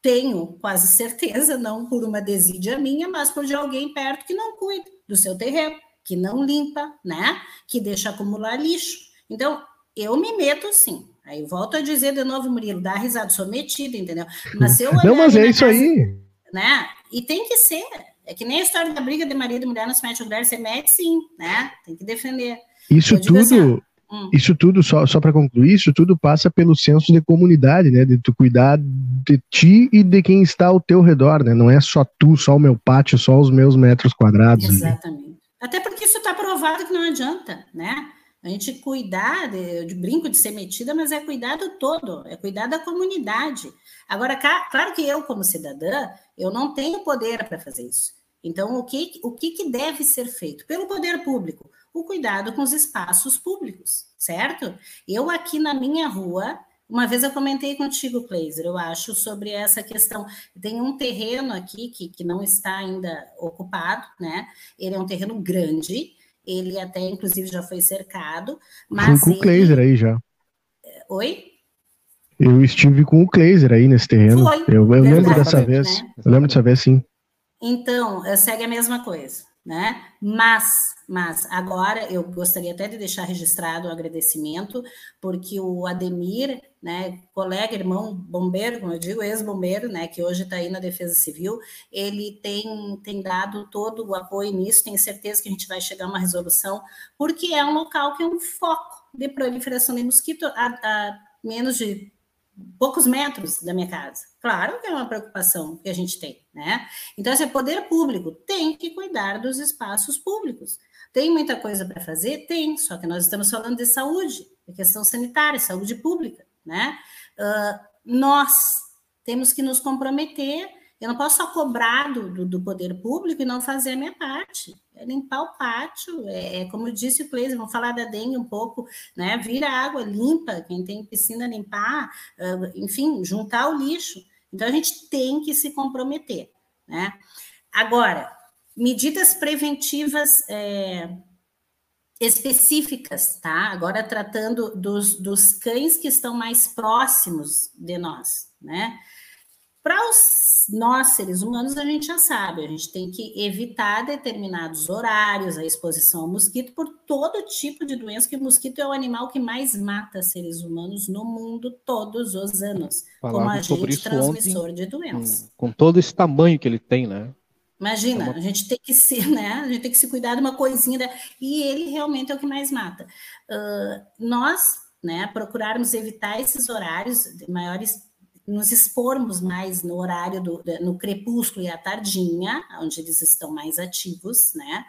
tenho quase certeza, não por uma desídia minha, mas por de alguém perto que não cuida do seu terreno, que não limpa, né? Que deixa acumular lixo. Então, eu me meto sim, Aí volto a dizer de novo, Murilo, dá risada, sou metida, entendeu? Mas eu Não, mas é isso casa, aí. Né? E tem que ser. É que nem a história da briga de marido e mulher não se mete o mulher, você mete sim, né? Tem que defender. Isso tudo, assim, hum. isso tudo, só, só para concluir, isso tudo passa pelo senso de comunidade, né? De tu cuidar de ti e de quem está ao teu redor, né? Não é só tu, só o meu pátio, só os meus metros quadrados. Exatamente. Ali. Até porque isso está provado que não adianta, né? A gente cuidar, de, de, brinco de ser metida, mas é cuidar do todo, é cuidar da comunidade. Agora, claro que eu, como cidadã, eu não tenho poder para fazer isso. Então, o que, o que, que deve ser feito? Pelo poder público, o cuidado com os espaços públicos, certo? Eu aqui na minha rua, Uma vez eu comentei contigo, Kleiser, eu acho, sobre essa questão. Tem um terreno aqui que, que não está ainda ocupado, né? Ele é um terreno grande, ele até, inclusive, já foi cercado. Mas Fui com ele... o Kleiser aí já. Oi? Eu estive com o Kleiser aí nesse terreno. Foi, eu, eu lembro dessa vez. Né? Eu lembro dessa vez, sim. Então, segue a mesma coisa né? Mas, mas agora eu gostaria até de deixar registrado o agradecimento, porque o Ademir, né, colega, irmão bombeiro, como eu digo, ex-bombeiro, né, que hoje está aí na Defesa Civil, ele tem, tem dado todo o apoio nisso, tenho certeza que a gente vai chegar a uma resolução, porque é um local que é um foco de proliferação de mosquito a, a menos de poucos metros da minha casa. Claro que é uma preocupação que a gente tem, né? Então, esse poder público tem que cuidar dos espaços públicos. Tem muita coisa para fazer? Tem, só que nós estamos falando de saúde, de questão sanitária, saúde pública, né? Uh, nós temos que nos comprometer eu não posso só cobrar do, do, do, poder público e não fazer a minha parte. É limpar o pátio, é, é como disse o Cleiton, vamos falar da dengue um pouco, né? Vira água limpa, quem tem piscina limpar, uh, enfim, juntar o lixo. Então a gente tem que se comprometer, né? Agora, medidas preventivas é, específicas, tá? Agora tratando dos, dos cães que estão mais próximos de nós, né? Para os nós, seres humanos, a gente já sabe, a gente tem que evitar determinados horários, a exposição ao mosquito, por todo tipo de doença, que o mosquito é o animal que mais mata seres humanos no mundo todos os anos, como agente transmissor ontem, de doenças. Com, com todo esse tamanho que ele tem, né? Imagina, a gente tem que se, né? A gente tem que se cuidar de uma coisinha, da... e ele realmente é o que mais mata. Uh, nós, né, procurarmos evitar esses horários de maiores nos expormos mais no horário do no crepúsculo e à tardinha, onde eles estão mais ativos, né?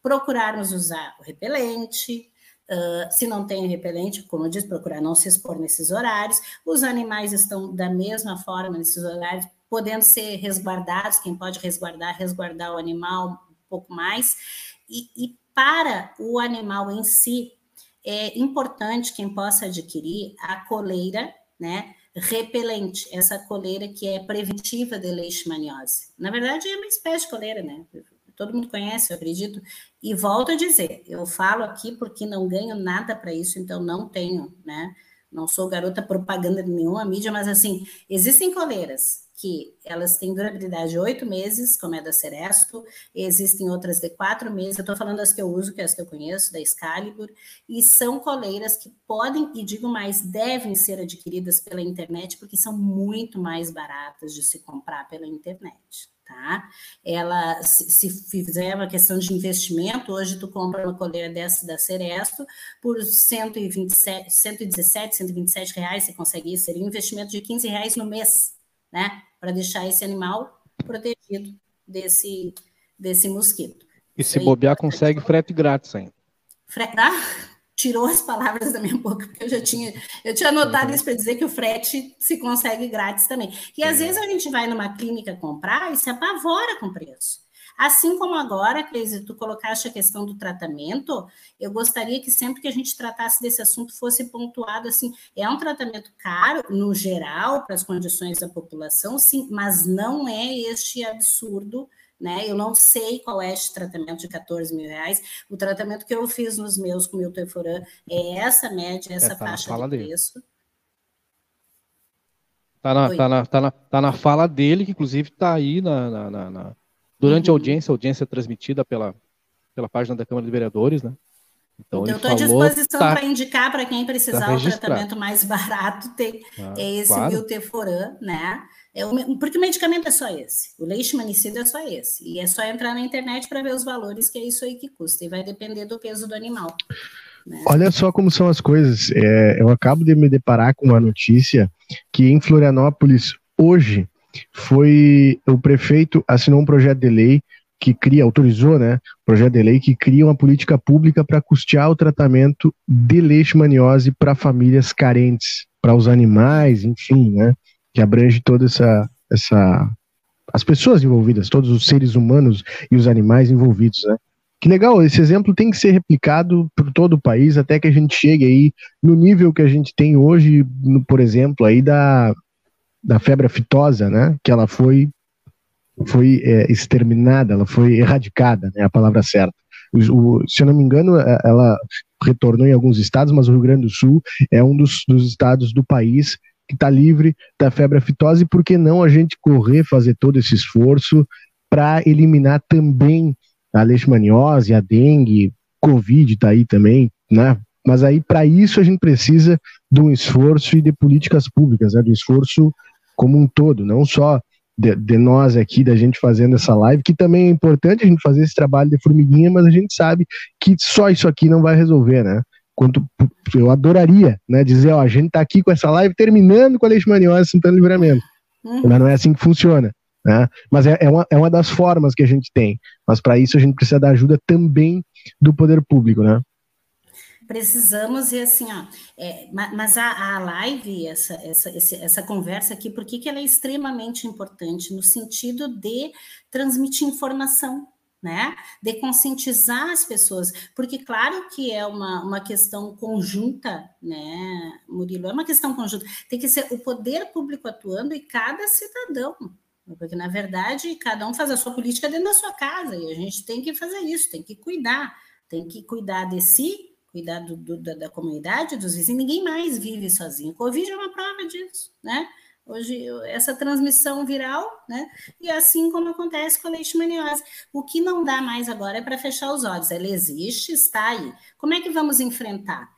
Procurarmos usar o repelente, uh, se não tem repelente, como eu disse, procurar não se expor nesses horários. Os animais estão da mesma forma nesses horários, podendo ser resguardados, quem pode resguardar, resguardar o animal um pouco mais. E, e para o animal em si, é importante quem possa adquirir a coleira, né? repelente, essa coleira que é preventiva de leishmaniose. Na verdade, é uma espécie de coleira, né? Todo mundo conhece, eu acredito. E volto a dizer, eu falo aqui porque não ganho nada para isso, então não tenho, né? Não sou garota propaganda de nenhuma mídia, mas assim, existem coleiras que elas têm durabilidade de oito meses, como é da Ceresto, existem outras de quatro meses, eu estou falando das que eu uso, que é as que eu conheço, da Excalibur, e são coleiras que podem, e digo mais, devem ser adquiridas pela internet, porque são muito mais baratas de se comprar pela internet. Tá? Ela, se, se fizer uma questão de investimento, hoje tu compra uma coleira dessa da Ceresto por 127, 117, 127 reais, você consegue isso, seria um investimento de 15 reais no mês, né? Para deixar esse animal protegido desse, desse mosquito. E se bobear, consegue frete grátis ainda. Frete, ah, tirou as palavras da minha boca, porque eu já tinha, eu tinha anotado isso para dizer que o frete se consegue grátis também. E às vezes a gente vai numa clínica comprar e se apavora com o preço. Assim como agora, Cleise, tu colocaste a questão do tratamento, eu gostaria que sempre que a gente tratasse desse assunto fosse pontuado assim, é um tratamento caro, no geral, para as condições da população, sim, mas não é este absurdo né? Eu não sei qual é este tratamento de 14 mil reais. O tratamento que eu fiz nos meus com o Milteforan é essa média, essa é, tá faixa de preço. Tá na, tá, na, tá, na, tá na fala dele, que inclusive está aí na, na, na, Durante uhum. a audiência, a audiência é transmitida pela, pela página da Câmara de Vereadores, né? Então, então eu estou à disposição tá, para indicar para quem precisar tá o tratamento mais barato, tem, ah, é esse claro. Milteforan, né? É o, porque o medicamento é só esse, o leishmanicida é só esse. E é só entrar na internet para ver os valores, que é isso aí que custa. E vai depender do peso do animal. Né? Olha só como são as coisas. É, eu acabo de me deparar com uma notícia que em Florianópolis, hoje, foi o prefeito assinou um projeto de lei que cria, autorizou, né, projeto de lei que cria uma política pública para custear o tratamento de leishmaniose para famílias carentes, para os animais, enfim, né, que abrange toda essa, essa, as pessoas envolvidas, todos os seres humanos e os animais envolvidos, né, Que legal, esse exemplo tem que ser replicado por todo o país até que a gente chegue aí no nível que a gente tem hoje, por exemplo, aí da, da febre aftosa, né? Que ela foi foi é, exterminada, ela foi erradicada, né? A palavra certa. O, o, se eu não me engano, é, ela retornou em alguns estados, mas o Rio Grande do Sul é um dos, dos estados do país que está livre da febre aftosa e por que não a gente correr, fazer todo esse esforço para eliminar também a leishmaniose, a dengue, covid está aí também, né? Mas aí para isso a gente precisa de um esforço e de políticas públicas, né? Do esforço como um todo, não só de, de, nós aqui, da gente fazendo essa live, que também é importante a gente fazer esse trabalho de formiguinha, mas a gente sabe que só isso aqui não vai resolver, né? Quanto, eu adoraria né, dizer, ó, a gente está aqui com essa live terminando com a leishmaniose Santana Livramento. Uhum. Mas não é assim que funciona. Né? Mas é, é, uma, é uma das formas que a gente tem. Mas para isso a gente precisa da ajuda também do poder público, né? Precisamos e assim, ó, é, mas a, a live, essa, essa, essa conversa aqui, por que, que ela é extremamente importante? No sentido de transmitir informação, né? De conscientizar as pessoas, porque claro que é uma, uma questão conjunta, né, Murilo? É uma questão conjunta. Tem que ser o poder público atuando e cada cidadão. Porque, na verdade, cada um faz a sua política dentro da sua casa, e a gente tem que fazer isso, tem que cuidar, tem que cuidar de si cuidar do, do, da, da, comunidade, dos vizinhos, ninguém mais vive sozinho. Covid é uma prova disso, né? Hoje, essa transmissão viral, né? E assim como acontece com a leishmaniose. O que não dá mais agora é para fechar os olhos. Ela existe, está aí. Como é que vamos enfrentar?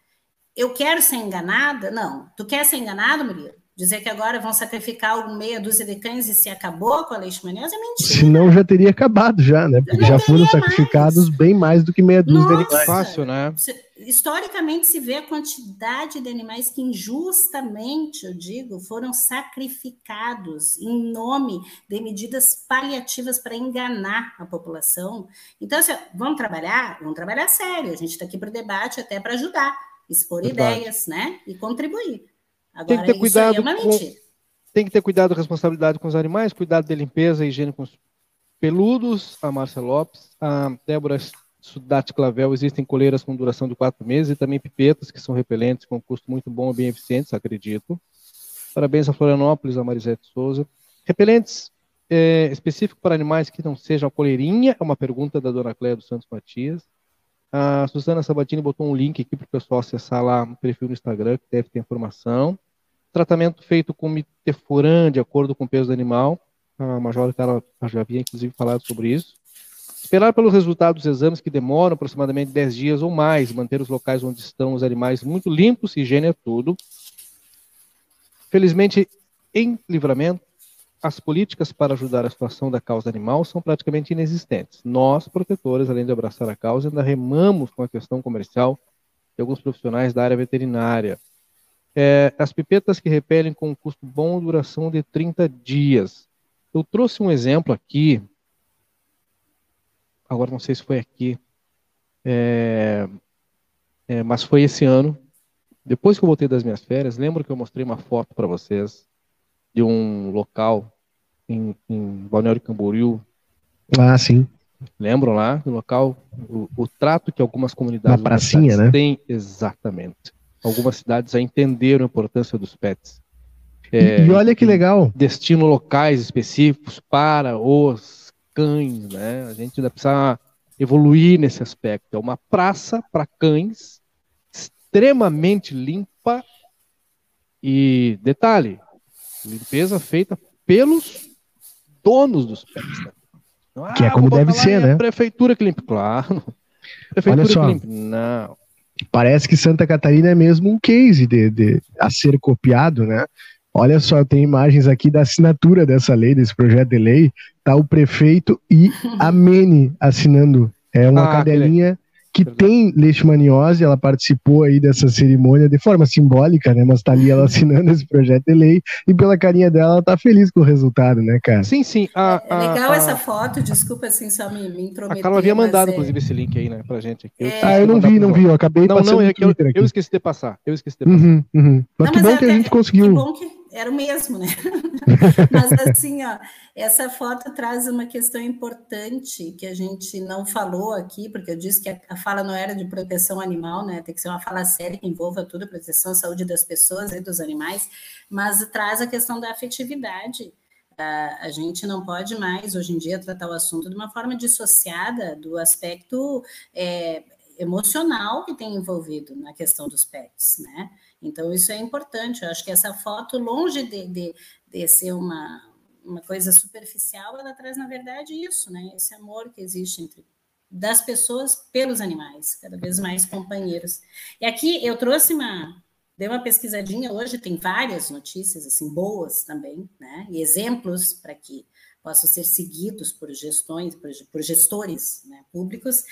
Eu quero ser enganada? Não. Tu quer ser enganado, Murilo? Dizer que agora vão sacrificar meia dúzia de cães e se acabou com a leishmaniose é mentira. Senão já teria acabado já, né? Porque já foram sacrificados mais. bem mais do que meia dúzia Nossa, de animais. Fácil, né? Historicamente se vê a quantidade de animais que injustamente, eu digo, foram sacrificados em nome de medidas paliativas para enganar a população. Então, assim, vamos trabalhar? Vamos trabalhar sério. A gente está aqui para o debate até para ajudar, expor ideias, né? E contribuir. Agora, tem que ter cuidado é com, tem que ter cuidado, responsabilidade com os animais, cuidado de limpeza e higiene com os peludos. A Márcia Lopes, a Débora Sudate Clavel, existem coleiras com duração de quatro meses e também pipetas que são repelentes com custo muito bom e bem eficientes, acredito. Parabéns a Florianópolis, a Marisete Souza. Repelentes é, específico para animais que não sejam a coleirinha, é uma pergunta da dona Cléia dos Santos Matias. A Suzana Sabatini botou um link aqui para o pessoal acessar lá o perfil no Instagram, que deve ter informação. Tratamento feito com mitefuran, de acordo com o peso do animal. A Major já havia, inclusive, falado sobre isso. Esperar pelos resultados dos exames, que demoram aproximadamente 10 dias ou mais. Manter os locais onde estão os animais muito limpos, higiene é tudo. Felizmente, em livramento, as políticas para ajudar a situação da causa animal são praticamente inexistentes. Nós, protetores, além de abraçar a causa, ainda remamos com a questão comercial de alguns profissionais da área veterinária. É, as pipetas que repelem com um custo bom duração de 30 dias. Eu trouxe um exemplo aqui, agora não sei se foi aqui, é, é, mas foi esse ano. Depois que eu voltei das minhas férias, lembro que eu mostrei uma foto para vocês de um local em, em Balneário Camboriú. Ah, sim. Lembram lá do local? O, o trato que algumas comunidades né? têm, exatamente algumas cidades já entenderam a importância dos pets. É, e olha que legal. Destino locais específicos para os cães, né? A gente ainda precisa evoluir nesse aspecto. É uma praça para cães extremamente limpa e detalhe, limpeza feita pelos donos dos pets. Né? Ah, que é como deve ser, né? Prefeitura que limpa, claro. Prefeitura Olha só. que limpa. Não. Parece que Santa Catarina é mesmo um case de, de, a ser copiado, né? Olha só, tem imagens aqui da assinatura dessa lei, desse projeto de lei. Tá o prefeito e a Mene assinando. É uma ah, cadelinha que tem leishmaniose, ela participou aí dessa cerimônia de forma simbólica, né? Mas tá ali ela assinando esse projeto de lei e pela carinha dela, ela tá feliz com o resultado, né, cara? Sim, sim. A, a, é legal a, essa foto, desculpa assim, só me, me intrometer. A Carla havia mandado, é... inclusive, esse link aí, né, pra gente. Aqui. Eu é... Ah, eu não vi, não vi, eu acabei não, não, é eu, eu, eu, esqueci de passar, eu esqueci de passar. Uhum, uhum. Mas não, que mas bom é que a gente conseguiu. Que bom que era o mesmo, né? Mas assim, ó, essa foto traz uma questão importante que a gente não falou aqui, porque eu disse que a, fala não era de proteção animal, né? Tem que ser uma fala séria que envolva tudo, proteção, saúde das pessoas e dos animais, mas traz a questão da afetividade. A, gente não pode mais, hoje em dia, tratar o assunto de uma forma dissociada do aspecto é, emocional que tem envolvido na questão dos pets, né? Então, isso é importante. Eu acho que essa foto, longe de, de, de ser uma, uma coisa superficial, ela traz, na verdade, isso, né? Esse amor que existe entre das pessoas pelos animais, cada vez mais companheiros. E aqui eu trouxe uma, dei uma pesquisadinha hoje, tem várias notícias assim boas também, né? E exemplos para que possam ser seguidos por gestões, por, por gestores né, públicos.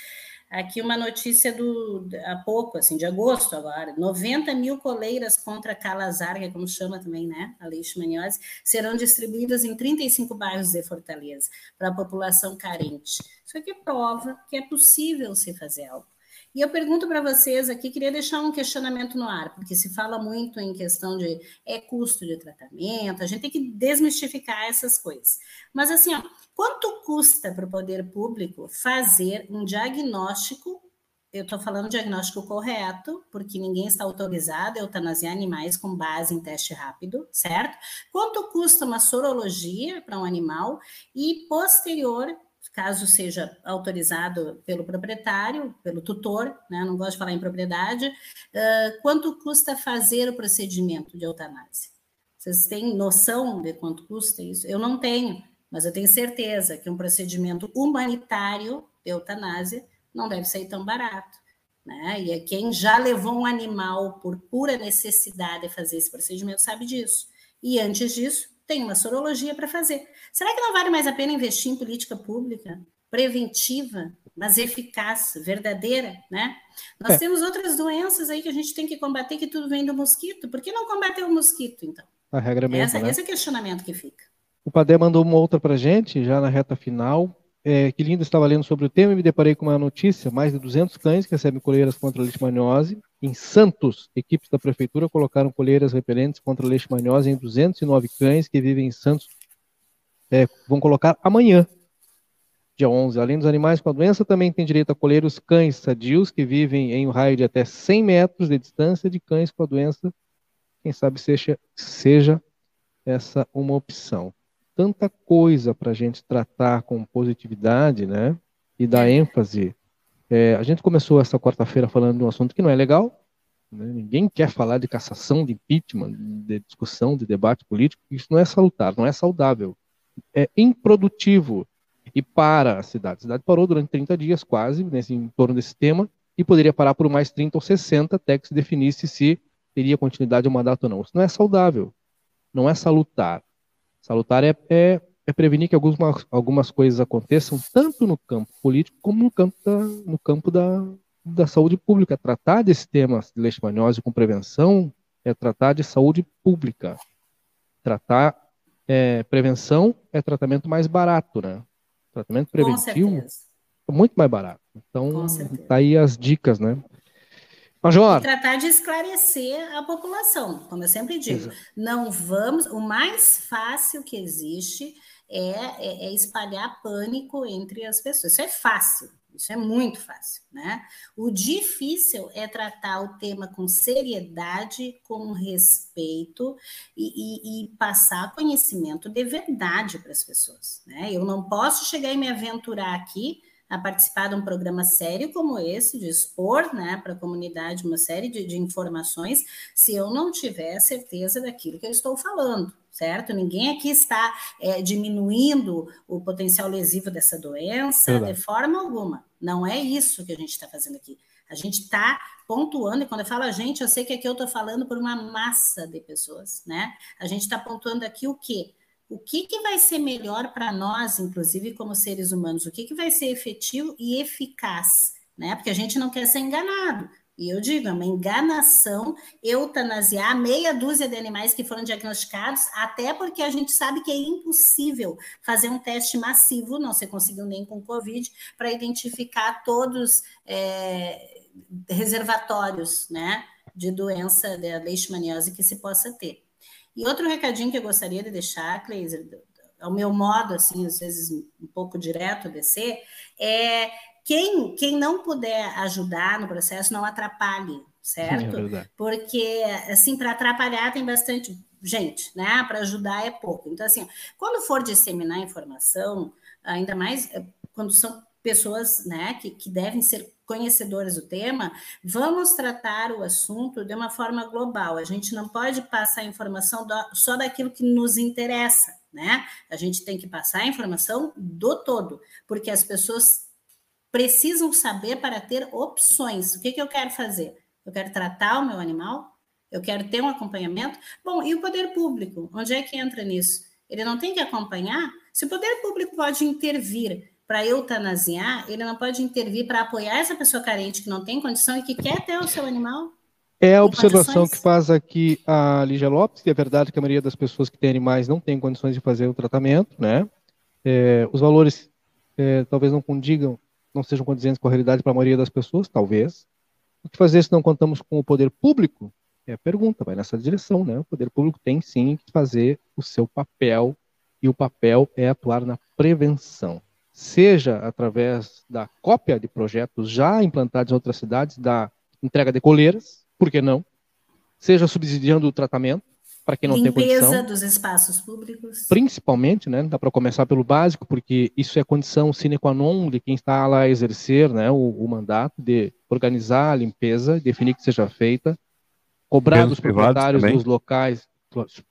Aqui uma notícia do há pouco, assim, de agosto agora, 90 mil coleiras contra calazarga, como chama também, né, a leishmaniose, serão distribuídas em 35 bairros de Fortaleza para a população carente. Isso aqui prova que é possível se fazer algo. E eu pergunto para vocês aqui, queria deixar um questionamento no ar, porque se fala muito em questão de é custo de tratamento, a gente tem que desmistificar essas coisas. Mas assim, ó, quanto custa para o poder público fazer um diagnóstico? Eu estou falando diagnóstico correto, porque ninguém está autorizado a eutanasiar animais com base em teste rápido, certo? Quanto custa uma sorologia para um animal e posterior caso seja autorizado pelo proprietário, pelo tutor, né? não gosto de falar em propriedade, uh, quanto custa fazer o procedimento de eutanásia? Vocês têm noção de quanto custa isso? Eu não tenho, mas eu tenho certeza que um procedimento humanitário de eutanásia não deve ser tão barato. Né? E é quem já levou um animal por pura necessidade a fazer esse procedimento sabe disso. E antes disso, tem uma sorologia para fazer. Será que não vale mais a pena investir em política pública preventiva, mas eficaz, verdadeira, né? Nós é. temos outras doenças aí que a gente tem que combater, que tudo vem do mosquito. Por que não combater o mosquito, então? A regra é mesmo, Essa, né? Esse é o questionamento que fica. O Padé mandou uma outra para gente, já na reta final. É, que lindo, estava lendo sobre o tema e me deparei com uma notícia: mais de 200 cães que recebem coleiras contra a leishmaniose. Em Santos, equipes da prefeitura colocaram coleiras repelentes contra a leishmaniose em 209 cães que vivem em Santos. É, vão colocar amanhã, dia 11. Além dos animais com a doença, também tem direito a colher os cães sadios que vivem em um raio de até 100 metros de distância de cães com a doença. Quem sabe seja, seja essa uma opção tanta coisa para a gente tratar com positividade, né? E dar ênfase. É, a gente começou essa quarta-feira falando de um assunto que não é legal. Né? Ninguém quer falar de cassação, de impeachment, de discussão, de debate político. Isso não é salutar, não é saudável. É improdutivo. E para a cidade. A cidade parou durante 30 dias, quase, nesse, em torno desse tema, e poderia parar por mais 30 ou 60 até que se definisse se teria continuidade o mandato ou não. Isso não é saudável. Não é salutar. Salutar é, é, é prevenir que algumas, algumas coisas aconteçam tanto no campo político como no campo da, no campo da, da saúde pública. Tratar desse tema de leishmaniose com prevenção é tratar de saúde pública. Tratar é, prevenção é tratamento mais barato, né? Tratamento preventivo é muito mais barato. Então, tá aí as dicas, né? E tratar de esclarecer a população, como eu sempre digo. Exato. Não vamos. O mais fácil que existe é, é, é, espalhar pânico entre as pessoas. Isso é fácil. Isso é muito fácil, né? O difícil é tratar o tema com seriedade, com respeito e, e, e passar conhecimento de verdade para as pessoas, né? Eu não posso chegar e me aventurar aqui a participar de um programa sério como esse, de expor né, para a comunidade uma série de, de informações, se eu não tiver certeza daquilo que eu estou falando, certo? Ninguém aqui está é, diminuindo o potencial lesivo dessa doença de forma alguma. Não é isso que a gente está fazendo aqui. A gente está pontuando, e quando eu falo a gente, eu sei que aqui eu estou falando por uma massa de pessoas, né? A gente está pontuando aqui o quê? O que, que vai ser melhor para nós, inclusive como seres humanos, o que, que vai ser efetivo e eficaz, né? Porque a gente não quer ser enganado. E eu digo, é uma enganação eutanasiar meia dúzia de animais que foram diagnosticados, até porque a gente sabe que é impossível fazer um teste massivo, não se conseguiu nem com Covid, para identificar todos é, reservatórios né, de doença da leishmaniose que se possa ter. E outro recadinho que eu gostaria de deixar, Cleiser, ao meu modo, assim, às vezes um pouco direto de ser, é quem, quem não puder ajudar no processo, não atrapalhe, certo? É Porque, assim, para atrapalhar tem bastante gente, né? Para ajudar é pouco. Então, assim, quando for disseminar informação, ainda mais eh, quando são pessoas né, que, que devem ser conhecedoras do tema, vamos tratar o assunto de uma forma global. A gente não pode passar informação só daquilo que nos interessa, né? A gente tem que passar a informação do todo, porque as pessoas precisam saber para ter opções. O que, que eu quero fazer? Eu quero tratar o meu animal? Eu quero ter um acompanhamento? Bom, e o poder público? Onde é que entra nisso? Ele não tem que acompanhar? Se o poder público pode intervir para eutanasiar, ele não pode intervir para apoiar essa pessoa carente que não tem condição e que quer ter o seu animal? É a observação condições? que faz aqui a Lígia Lopes, que é verdade que a maioria das pessoas que têm animais não tem condições de fazer o tratamento, né? É, os valores é, talvez não condigam, não sejam condizentes com a realidade para a maioria das pessoas, talvez. O que fazer se não contamos com o poder público? É a pergunta, vai nessa direção, né? O poder público tem sim que fazer o seu papel, e o papel é atuar na prevenção seja através da cópia de projetos já implantados em outras cidades, da entrega de coleiras, por que não? Seja subsidiando o tratamento, para quem não Limpeza tem condição. Limpeza dos espaços públicos. Principalmente, né? Dá para começar pelo básico, porque isso é condição sine qua non de quem está lá a exercer né, o, o mandato de organizar a limpeza, definir que seja feita, cobrar dos proprietários dos locais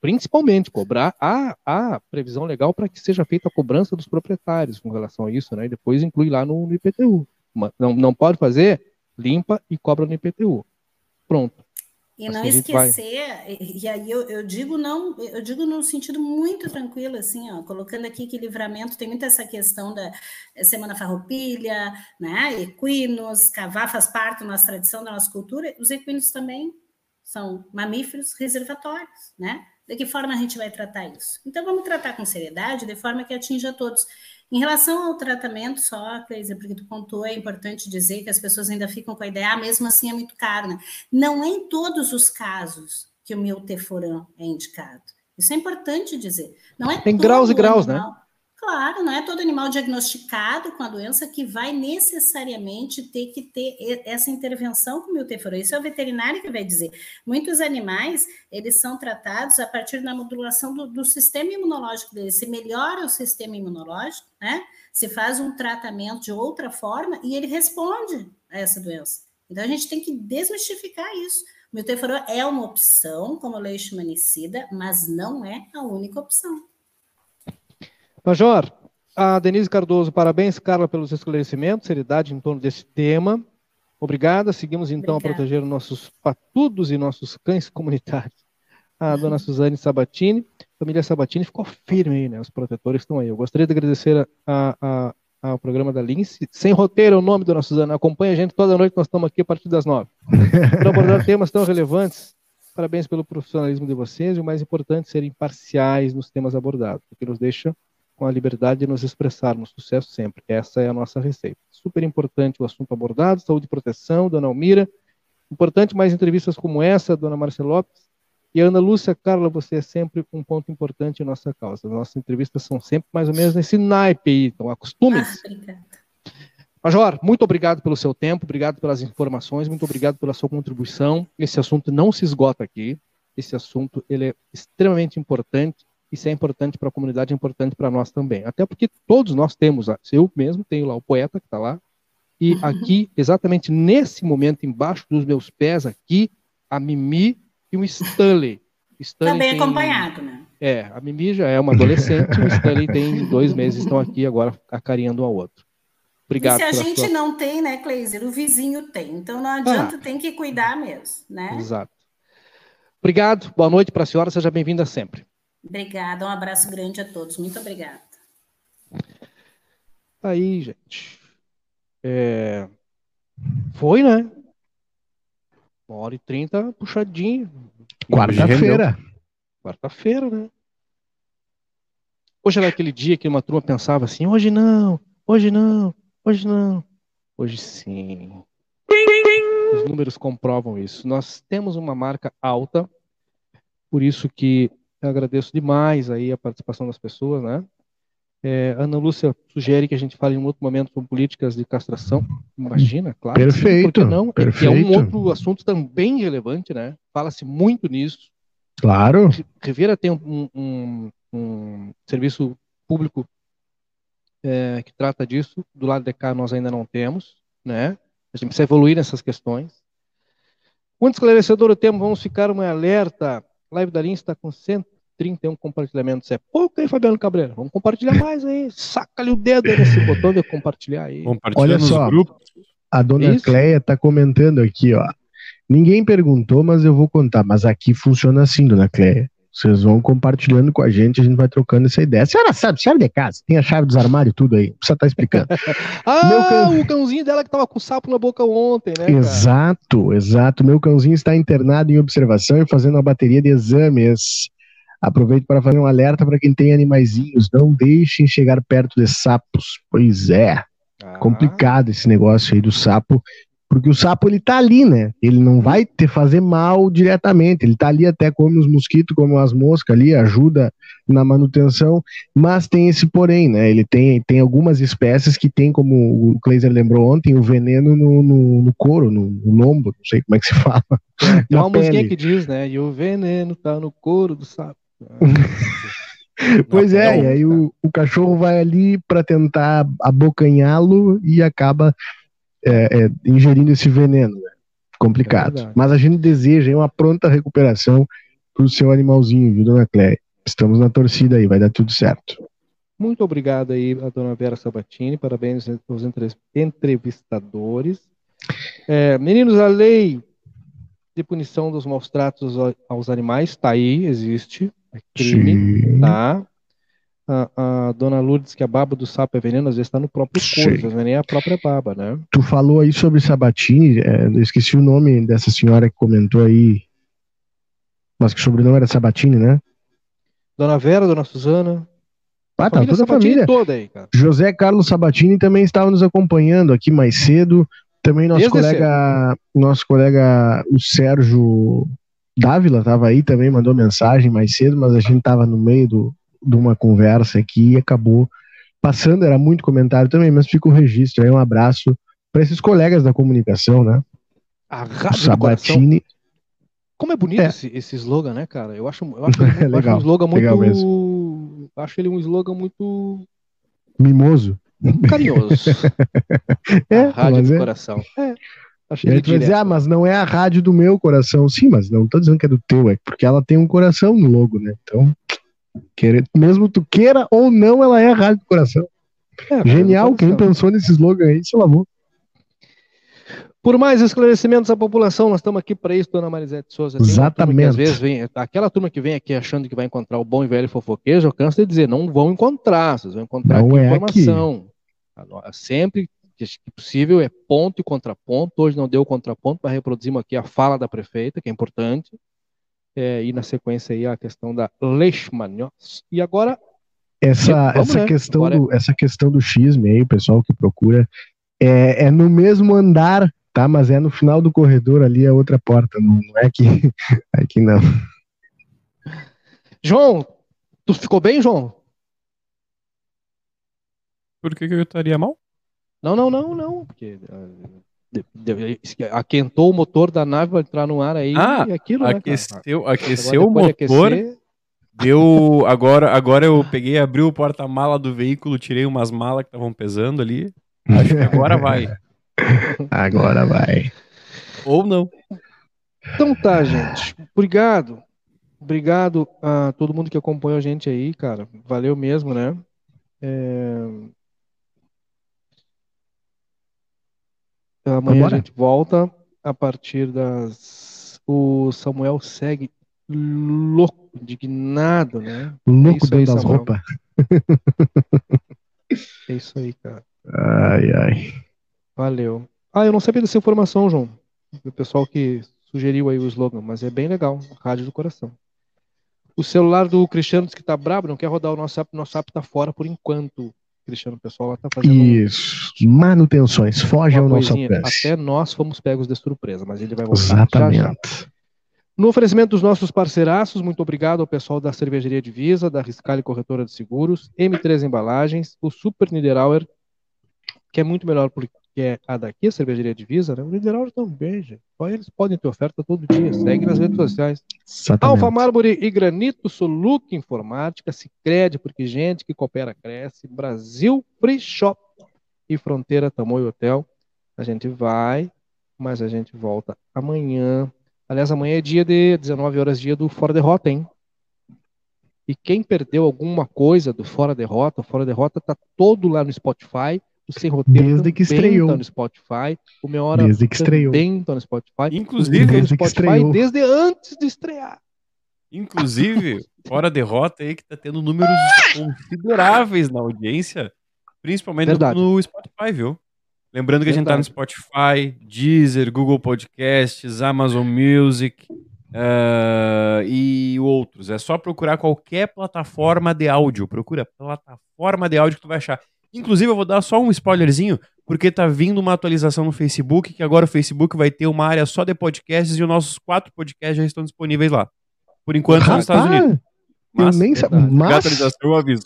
principalmente cobrar a, a previsão legal para que seja feita a cobrança dos proprietários com relação a isso, né? E depois inclui lá no, no IPTU. Não, não pode fazer, limpa e cobra no IPTU. Pronto. E assim não esquecer, vai... e aí eu, eu, digo não, eu digo num sentido muito tranquilo, assim, ó, colocando aqui que livramento tem muito essa questão da Semana Farroupilha, né, equinos, cavar faz parte da nossa tradição, da nossa cultura, os equinos também são mamíferos reservatórios, né? De que forma a gente vai tratar isso? Então, vamos tratar com seriedade, de forma que atinja todos. Em relação ao tratamento só, Cleise, porque tu contou, é importante dizer que as pessoas ainda ficam com a ideia, ah, mesmo assim é muito caro, né? Não é em todos os casos que o milteforam é indicado. Isso é importante dizer. Não é Tem graus e graus, animal. né? Claro, não é todo animal diagnosticado com a doença que vai necessariamente ter que ter essa intervenção com o milteforo. Isso é o veterinário que vai dizer. Muitos animais, eles são tratados a partir da modulação do, do sistema imunológico deles. Se melhora o sistema imunológico, né? Se faz um tratamento de outra forma e ele responde a essa doença. Então, a gente tem que desmistificar isso. O milteforo é uma opção como leishmanicida, mas não é a única opção. Major, a Denise Cardoso, parabéns, Carla, pelos esclarecimentos, seriedade em torno desse tema. Obrigada. Seguimos então Obrigada. a proteger nossos patudos e nossos cães comunitários. A uhum. dona Suzane Sabatini, família Sabatini ficou firme aí, né? Os protetores estão aí. Eu gostaria de agradecer a, a, ao programa da Lince. Sem roteiro é o nome, dona Suzana. Acompanha a gente toda noite, nós estamos aqui a partir das nove. Para abordar temas tão relevantes. Parabéns pelo profissionalismo de vocês e o mais importante, serem parciais nos temas abordados, porque nos deixa com a liberdade de nos expressarmos. Sucesso sempre. Essa é a nossa receita. Super importante o assunto abordado, saúde e proteção, dona Almira. Importante mais entrevistas como essa, dona Marcela Lopes. E Ana Lúcia, Carla, você é sempre um ponto importante em nossa causa. Nossas entrevistas são sempre mais ou menos nesse naipe aí, então acostume-se. Ah, Major, muito obrigado pelo seu tempo, obrigado pelas informações, muito obrigado pela sua contribuição. Esse assunto não se esgota aqui. Esse assunto ele é extremamente importante isso é importante para a comunidade, é importante para nós também. Até porque todos nós temos, eu mesmo tenho lá o poeta que está lá, e uhum. aqui, exatamente nesse momento, embaixo dos meus pés, aqui, a Mimi e o Stanley. Stanley Também tem... acompanhado, né? É, a Mimi já é uma adolescente, o Stanley tem dois meses, estão aqui agora acarinhando um ao outro. Obrigado. E se a gente sua... não tem, né, Cleiser? O vizinho tem. Então não adianta, ah, tem que cuidar mesmo, né? Exato. Obrigado, boa noite para a senhora, seja bem-vinda sempre. Obrigada, um abraço grande a todos. Muito obrigada. Aí, gente. É... Foi, né? Uma hora e trinta, puxadinho. Quarta-feira. Quarta-feira, né? Hoje era aquele dia que uma turma pensava assim: hoje não, hoje não, hoje não. Hoje sim. Os números comprovam isso. Nós temos uma marca alta, por isso que Eu agradeço demais aí a participação das pessoas, né? É, Ana Lúcia sugere que a gente fale em um outro momento sobre políticas de castração. Imagina, claro. Perfeito. Sim, não? Perfeito. E é um outro assunto também relevante, né? Fala-se muito nisso. Claro. Rivera tem um, um, um serviço público é, que trata disso. Do lado de cá nós ainda não temos, né? A gente precisa evoluir nessas questões. Muito esclarecedor o tema, vamos ficar um alerta. Live da Linha está com 131 compartilhamentos. É pouco aí, Fabiano Cabreira. Vamos compartilhar mais aí. Saca ali o dedo nesse botão de compartilhar aí. Olha só, a dona Isso. Cleia está comentando aqui, ó. Ninguém perguntou, mas eu vou contar. Mas aqui funciona assim, dona Cleia. Vocês vão compartilhando com a gente, a gente vai trocando essa ideia. A senhora sabe, chave de casa, tem a chave dos armários tudo aí, precisa estar tá explicando. ah, can... o cãozinho dela que tava com sapo na boca ontem, né? Exato, cara? exato. Meu cãozinho está internado em observação e fazendo uma bateria de exames. Aproveito para fazer um alerta para quem tem animaizinhos, não deixem chegar perto de sapos. Pois é, ah. complicado esse negócio aí do sapo. Porque o sapo ele tá ali, né? Ele não vai te fazer mal diretamente. Ele tá ali até como os mosquitos, como as moscas ali, ajuda na manutenção, mas tem esse porém, né? Ele tem, tem algumas espécies que tem, como o Kleiser lembrou ontem, o veneno no, no, no couro, no, no, lombo, não sei como é que se fala. É, tem uma musiquinha que diz, né? E o veneno tá no couro do sapo. pois é, e aí o, o cachorro vai ali para tentar abocanhá-lo e acaba é, é, ingerindo esse veneno. Né? Complicado. É Mas a gente deseja uma pronta recuperação para o seu animalzinho, viu, dona Cléia? Estamos na torcida aí, vai dar tudo certo. Muito obrigado aí a dona Vera Sabatini, parabéns aos entrevistadores. É, meninos, a lei de punição dos maus tratos aos animais está aí, existe, é crime, Sim. tá? A, a, dona Lourdes que a baba do sapo é veneno, às vezes está no próprio corpo, às vezes nem é a própria baba, né? Tu falou aí sobre Sabatini, é, eu esqueci o nome dessa senhora que comentou aí, mas que o sobrenome era Sabatini, né? Dona Vera, Dona Suzana. Ah, tá, toda a família. Toda aí, cara. José Carlos Sabatini também estava nos acompanhando aqui mais cedo. Também nosso Desde colega, cedo. nosso colega, o Sérgio Dávila, estava aí também, mandou mensagem mais cedo, mas a gente estava no meio do, de uma conversa aqui e acabou passando, era muito comentário também, mas fica o registro aí, um abraço para esses colegas da comunicação, né? A Rádio Sabatini. Como é bonito é. Esse, esse slogan, né, cara? Eu acho, eu acho, eu legal, acho um slogan muito. Acho ele um slogan muito. Mimoso. Carinhoso. é, a rádio do é. coração. É. Achei ele vai dizer, ah, mas não é a rádio do meu coração. Sim, mas não tô dizendo que é do teu, é porque ela tem um coração no logo, né? Então, Querer, mesmo tu queira ou não, ela é a rádio do coração. É, Genial, quem pensou nesse slogan aí se lavou. Por mais esclarecimentos à população, nós estamos aqui para isso, dona Marisete Souza. Tem Exatamente. às vezes vem, aquela turma que vem aqui achando que vai encontrar o bom e velho fofoqueiro, eu canso de dizer, não vão encontrar, vocês vão encontrar não é informação. Aqui. Sempre que possível é ponto e contraponto. Hoje não deu contraponto, mas reproduzimos aqui a fala da prefeita, que é importante é, e na sequência aí a questão da leishmaniose. E agora essa vamos, essa né? questão agora... do essa questão do xisme aí, o pessoal que procura é, é no mesmo andar, tá? Mas é no final do corredor ali a outra porta, não, não é aqui, aqui não. João, tu ficou bem, João? Por que, que eu estaria mal? Não, não, não, não, porque uh, aquentou o motor da nave para entrar no ar aí ah, aquilo, né, aqueceu, aqueceu o motor. Aquecer... Deu agora, agora eu peguei, abri o porta-mala do veículo, tirei umas malas que estavam pesando ali. Acho que agora vai. Agora vai. Ou não. Então tá, gente. Obrigado. Obrigado a todo mundo que acompanhou a gente aí, cara. Valeu mesmo, né? É... Amanhã Agora? a gente volta a partir das. O Samuel segue louco, indignado, né? Louco é dentro das roupas. É isso aí, cara. Ai, ai. Valeu. Ah, eu não sabia dessa informação, João. O pessoal que sugeriu aí o slogan, mas é bem legal. Rádio do coração. O celular do Cristiano que tá brabo, não quer rodar o nosso app. Nosso app tá fora por enquanto. Cristiano, o pessoal lá tá fazendo. Isso, manutenções, foge ao nosso alcance. Até nós fomos pegos de surpresa, mas ele vai voltar Exatamente. Já, já. No oferecimento dos nossos parceiraços, muito obrigado ao pessoal da Cervejaria Divisa, da Riscale Corretora de Seguros, M3 Embalagens, o Super Niederauer, que é muito melhor porque é a daqui, a Cervejaria Divisa, né? O Niederauer também, gente. Só eles podem ter oferta todo dia. Segue nas redes sociais. Exatamente. Alfa Mármore e Granito, Soluc Informática, Cicred, porque gente que coopera cresce, Brasil Free Shop e Fronteira Tamoio Hotel. A gente vai, mas a gente volta amanhã Aliás, amanhã é dia de 19 horas, dia do Fora Derrota, hein? E quem perdeu alguma coisa do Fora Derrota, o Fora Derrota tá todo lá no Spotify. O Sem Roteiro Desde que estreou. tá no Spotify. O Meia Hora desde que estreou. também tá no Spotify. Inclusive, desde no Spotify desde antes de estrear. Inclusive, Fora Derrota aí que tá tendo números consideráveis na audiência, principalmente Verdade. no Spotify, viu? Lembrando que Verdade. a gente tá no Spotify, Deezer, Google Podcasts, Amazon Music uh, e outros. É só procurar qualquer plataforma de áudio. Procura plataforma de áudio que tu vai achar. Inclusive, eu vou dar só um spoilerzinho, porque tá vindo uma atualização no Facebook, que agora o Facebook vai ter uma área só de podcasts e os nossos quatro podcasts já estão disponíveis lá. Por enquanto, nos Estados Unidos. Mas, eu nem sabia. Mas... Atualização, eu aviso.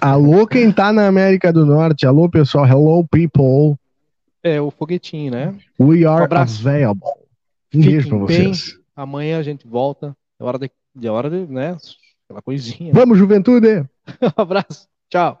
Alô, quem tá na América do Norte. Alô, pessoal. Hello, people. É, o foguetinho, né? We are um available. Um beijo pra vocês. Bem. Amanhã a gente volta. É hora de, é hora de né? Aquela coisinha. Vamos, juventude. um abraço. Tchau.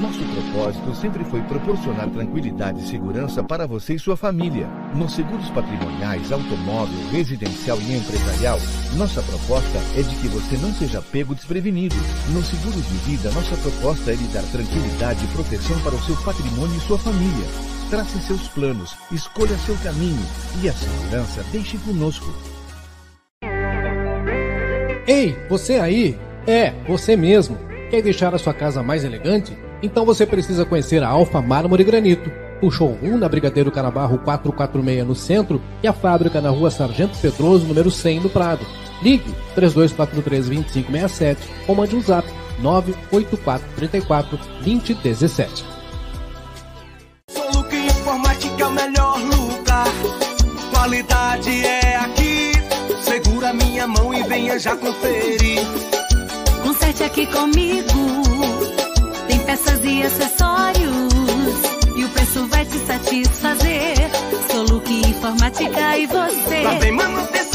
Nosso propósito sempre foi proporcionar tranquilidade e segurança para você e sua família. Nos seguros patrimoniais, automóvel, residencial e empresarial, nossa proposta é de que você não seja pego desprevenido. Nos seguros de vida, nossa proposta é lhe dar tranquilidade e proteção para o seu patrimônio e sua família. Trace seus planos, escolha seu caminho e a segurança deixe conosco. Ei, você aí! É, você mesmo. Quer deixar a sua casa mais elegante? Então você precisa conhecer a Alfa Mármore Granito. O showroom na Brigadeiro Canabarro 446 no centro e a fábrica na rua Sargento Pedroso, número 100 no Prado. Ligue 3243-2567 ou mande um zap 98434 2017. Soluque Informática é o melhor lugar. Qualidade é aqui. Segura minha mão e venha já conferir. Conserte aqui comigo peças e acessórios. E o preço vai te satisfazer. Soluque Informática e você. Lá vem manutenção